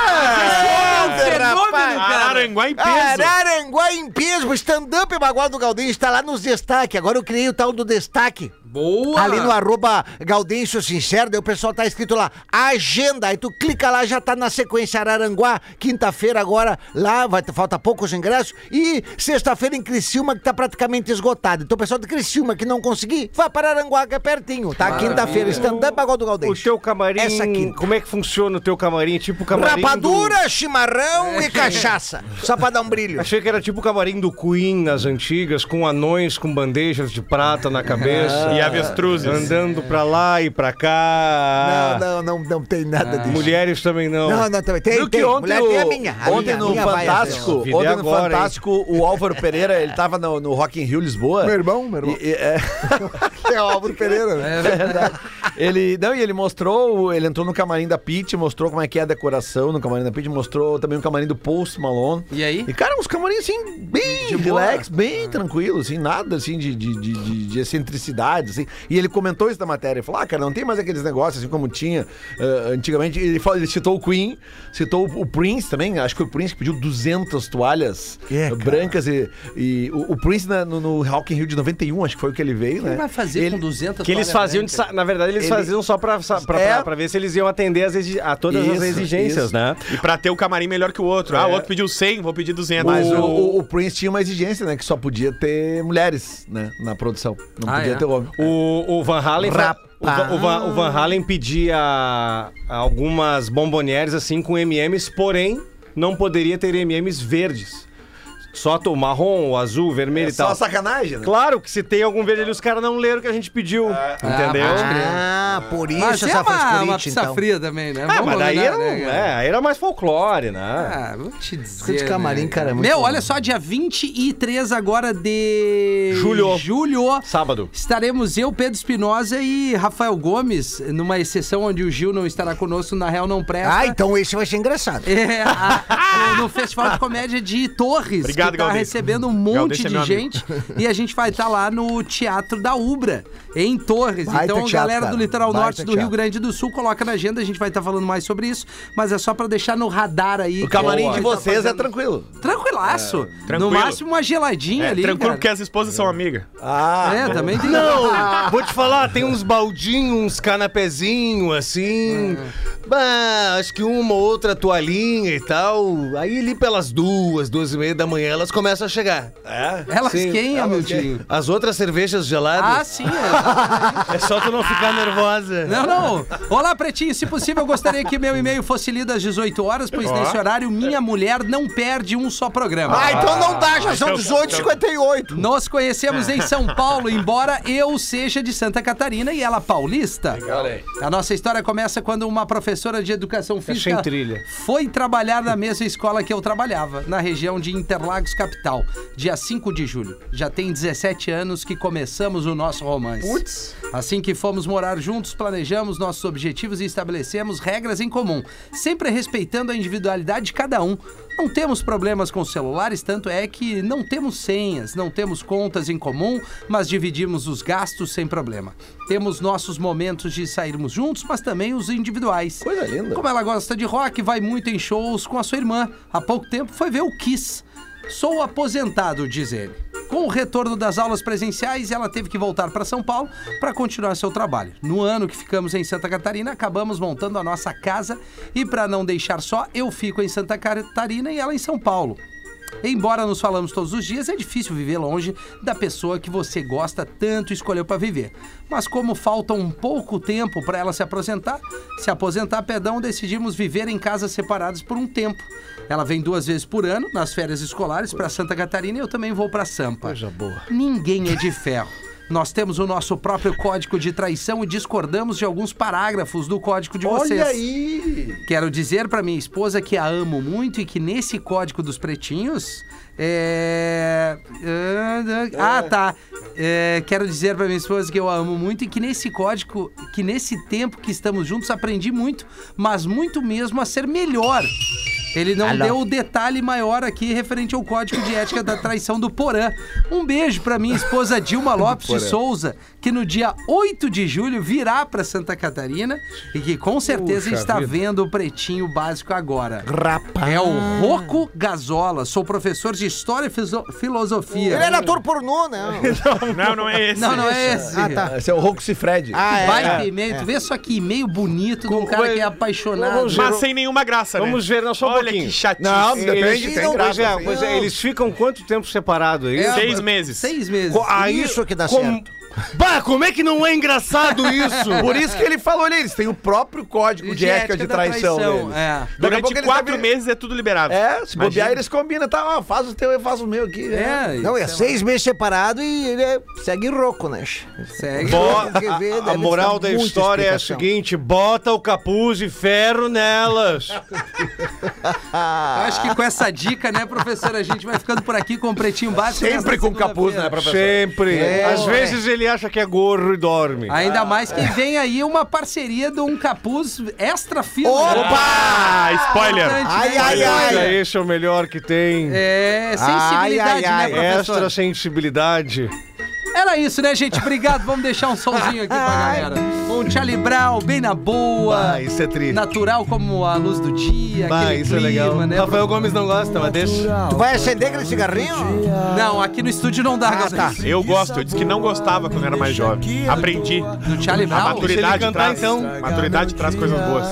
É fenômeno. Araranguá em peso. Araranguá em peso, o stand-up Bagual do Gaudêncio está lá nos destaques. Agora eu criei o tal do destaque. Boa. Ali no arroba Gaudêncio Sincero, daí o pessoal tá escrito lá, agenda. Aí tu clica lá, já tá na sequência Araranguá, quinta-feira agora, lá, vai, falta poucos ingressos. E sexta-feira em Criciúma, que tá praticamente esgotado. Então o pessoal de Criciúma que não conseguir, vai para Araranguá, que é pertinho, tá? Quinta-feira, stand-up Bagual do O Gaudêncio. teu camarim, Essa quinta. como é que funciona o teu camarim? Tipo o camarim Rapadura, chimarrão É. e cachaça. Só pra dar um brilho. do... Achei que era tipo o camarim do Queen nas antigas, com anões com bandejas de prata na cabeça. E avestruzes. Andando pra lá e pra cá. Não, não, não, não tem nada disso. Mulheres também não. Não, não, também tem, Viu tem. que ontem, Mulher tem a o- minha. a ontem minha, no minha vai, Fantástico, ontem no agora, hein? Fantástico, o Álvaro Pereira, ele tava no, no Rock in Rio Lisboa. Meu irmão, meu irmão. E- é, É o Álvaro Pereira, né? É verdade. ele, não, e ele mostrou, ele entrou no camarim da Pete, mostrou como é que é a decoração no camarim da Pete, mostrou também o camarim do Post Malone. E aí? E, cara, uns camarins, assim, bem relax, bem tranquilo, assim, nada, assim, de, de, de, de- de excentricidade, assim. E ele comentou isso na matéria, ele falou, ah, cara, não tem mais aqueles negócios, assim, como tinha ah, antigamente. Ele, falou, ele citou o Queen, citou o, Prince também, acho que o Prince pediu 200 toalhas É, cara. brancas e, e o, o Prince na- no, no Rock in Rio de 91, acho que foi o que ele veio, O que né? vai fazer Ele- com 200 Que eles faziam, de na verdade, eles Ele- faziam só pra, pra, É. pra- pra ver se eles iam atender as a todas as Isso, exigências, isso. né? E pra ter o camarim melhor que o outro. Ah, o outro pediu 100, vou pedir 200. Mas Mas o, o- o Prince tinha uma exigência, né? Que só podia ter mulheres, né? Na produção. Não Ah, podia é? ter homem. O, o Van Halen. fa- O, Va- o Van, o Van Halen pedia algumas bombonieres assim com MMs, porém não poderia ter MMs verdes. Só o marrom, o azul, o vermelho É e tal. só sacanagem, né? Claro que se tem algum verde ali, os caras não leram o que a gente pediu. Entendeu? pode crer. Ah, por isso Mas é essa uma, uma frescurite, pizza então. fria também, né? Ah, Vamos mas daí combinar, era, um- né, cara? é, aí era mais folclore, né? Ah, vou te dizer. De camarim, né, cara, é muito Meu, bom. olha só, dia 23 agora de Julho. julho. Sábado. Estaremos eu, Pedro Espinosa e Rafael Gomes, numa exceção onde o Gil não estará conosco, na Real Não Presta. Ah, então esse vai ser engraçado. É, a- a- no Festival de Comédia de Torres, Obrigado, que tá recebendo um monte é de amigo. gente. E a gente vai estar lá no Teatro da Ubra, em Torres. Baita então, teatro, galera cara. do litoral Baita norte do Rio teatro. Grande do Sul, coloca na agenda, a gente vai estar falando mais sobre isso. Mas é só pra deixar no radar aí. O camarim de a tá vocês é tranquilo. Tranquilaço. No tranquilo. máximo uma geladinha é, ali. tranquilo cara. porque as esposas são amigas. Ah, É, também tem. Não, vou te falar, tem uns baldinhos, uns canapézinhos assim. Bah, acho que uma ou outra toalhinha e tal. Aí ali pelas duas, duas e meia da manhã elas começam a chegar. é. Elas Sim, quem, elas? As outras cervejas Ah, geladas, sim. é. é só tu não ficar nervosa. Não, não. Olá, Pretinho. Se possível, eu gostaria que meu e-mail fosse lido às 18 horas, pois nesse horário minha mulher não perde um só programa. Ah, então não dá, já são 18h58. Nós conhecemos em São Paulo, embora eu seja de Santa Catarina e ela paulista. A nossa história começa quando uma professora de educação física sem trilha. foi trabalhar na mesma escola que eu trabalhava, na região de Interlagos Capital, dia 5 de julho. Já tem 17 anos que começamos o nosso romance. Assim que fomos morar juntos, planejamos nossos objetivos e estabelecemos regras em comum, sempre respeitando a individualidade de cada um. Não temos problemas com celulares, tanto é que não temos senhas, não temos contas em comum, mas dividimos os gastos sem problema. Temos nossos momentos de sairmos juntos, mas também os individuais. Coisa linda. Como ela gosta de rock, vai muito em shows com a sua irmã. Há pouco tempo foi ver o Kiss. Sou aposentado, diz ele. Com o retorno das aulas presenciais, ela teve que voltar para São Paulo para continuar seu trabalho. No ano que ficamos em Santa Catarina, acabamos montando a nossa casa e para não deixar só, eu fico em Santa Catarina e ela em São Paulo. Embora nos falamos todos os dias, é difícil viver longe da pessoa que você gosta tanto e escolheu para viver. Mas como falta um pouco tempo para ela se aposentar, se aposentar, perdão, decidimos viver em casas separadas por um tempo. Ela vem duas vezes por ano, nas férias escolares, para Santa Catarina e eu também vou para Sampa. Coisa boa. Ninguém é de ferro. Nós temos o nosso próprio código de traição e discordamos de alguns parágrafos do código de vocês. Olha aí! Quero dizer pra minha esposa que a amo muito e que nesse código dos pretinhos. É. Ah, tá. É, quero dizer pra minha esposa que eu a amo muito e que nesse código, que nesse tempo que estamos juntos, aprendi muito, mas muito mesmo a ser melhor. Ele não deu o detalhe maior aqui referente ao código de ética da traição do Porã. Um beijo pra minha esposa Dilma Lopes de Souza, que no dia 8 de julho virá pra Santa Catarina e que com certeza Puxa está vida. vendo o pretinho básico agora. Rapaz. É o Rocco Gazola, sou professor de História e Fiso- Filosofia. Ele era ator pornô, né? Não, não é esse. Não, não é esse. Ah, tá. Esse é o Roco Cifred. Ah, é. Baita e-mail, tu vê só que e-mail bonito de um cara que é apaixonado. Mas sem nenhuma graça, né? Vamos ver, não, só Olha pouquinho. que chatice. Não, depende, Eles- tem pois graça. é, assim. pois é, eles ficam quanto tempo separados aí? É, Seis mas- meses. Seis meses. Co- aí, Isso que dá certo. Bah, como é que não é engraçado isso? Por isso que ele falou ali, eles têm o próprio código de, ética de da traição, deles. É. Daqui a Durante eles quatro devem- meses é tudo liberado. É, se bobear, eles combinam, tá? Ó, faz o teu, eu faço o meu aqui. né? É, Não, é sei lá. seis meses separado e ele é- segue rouco, né? Segue. Bo- ver, a, moral da história é a seguinte: bota o capuz de ferro nelas. Eu Acho que com essa dica, né, professor, a gente vai ficando por aqui com o Pretinho Básico. Sempre com capuz, né, professor? Sempre. É, Às vezes ele acha que é gorro e dorme. Ainda mais que vem aí uma parceria de um capuz extra fino. Opa! Spoiler! Ai, ai, ai. Olha, esse é o melhor que tem. É, sensibilidade, Ai, ai, ai. né, professor? Extra sensibilidade. Era isso, né, gente? Obrigado. Vamos deixar um solzinho aqui pra galera. Um Charlie Brown, bem na boa. Ah, isso é tri. Natural como a luz do dia. Bah, aquele isso é clima, legal. Né, Rafael Gomes não gosta, mas deixa. Tu vai acender aquele cigarrinho? Não, aqui no estúdio não dá, Ah, tá. Eu gosto, eu disse que não gostava quando era mais jovem. Aprendi. Do Charlie A maturidade cantar, traz, então. maturidade traz coisas boas.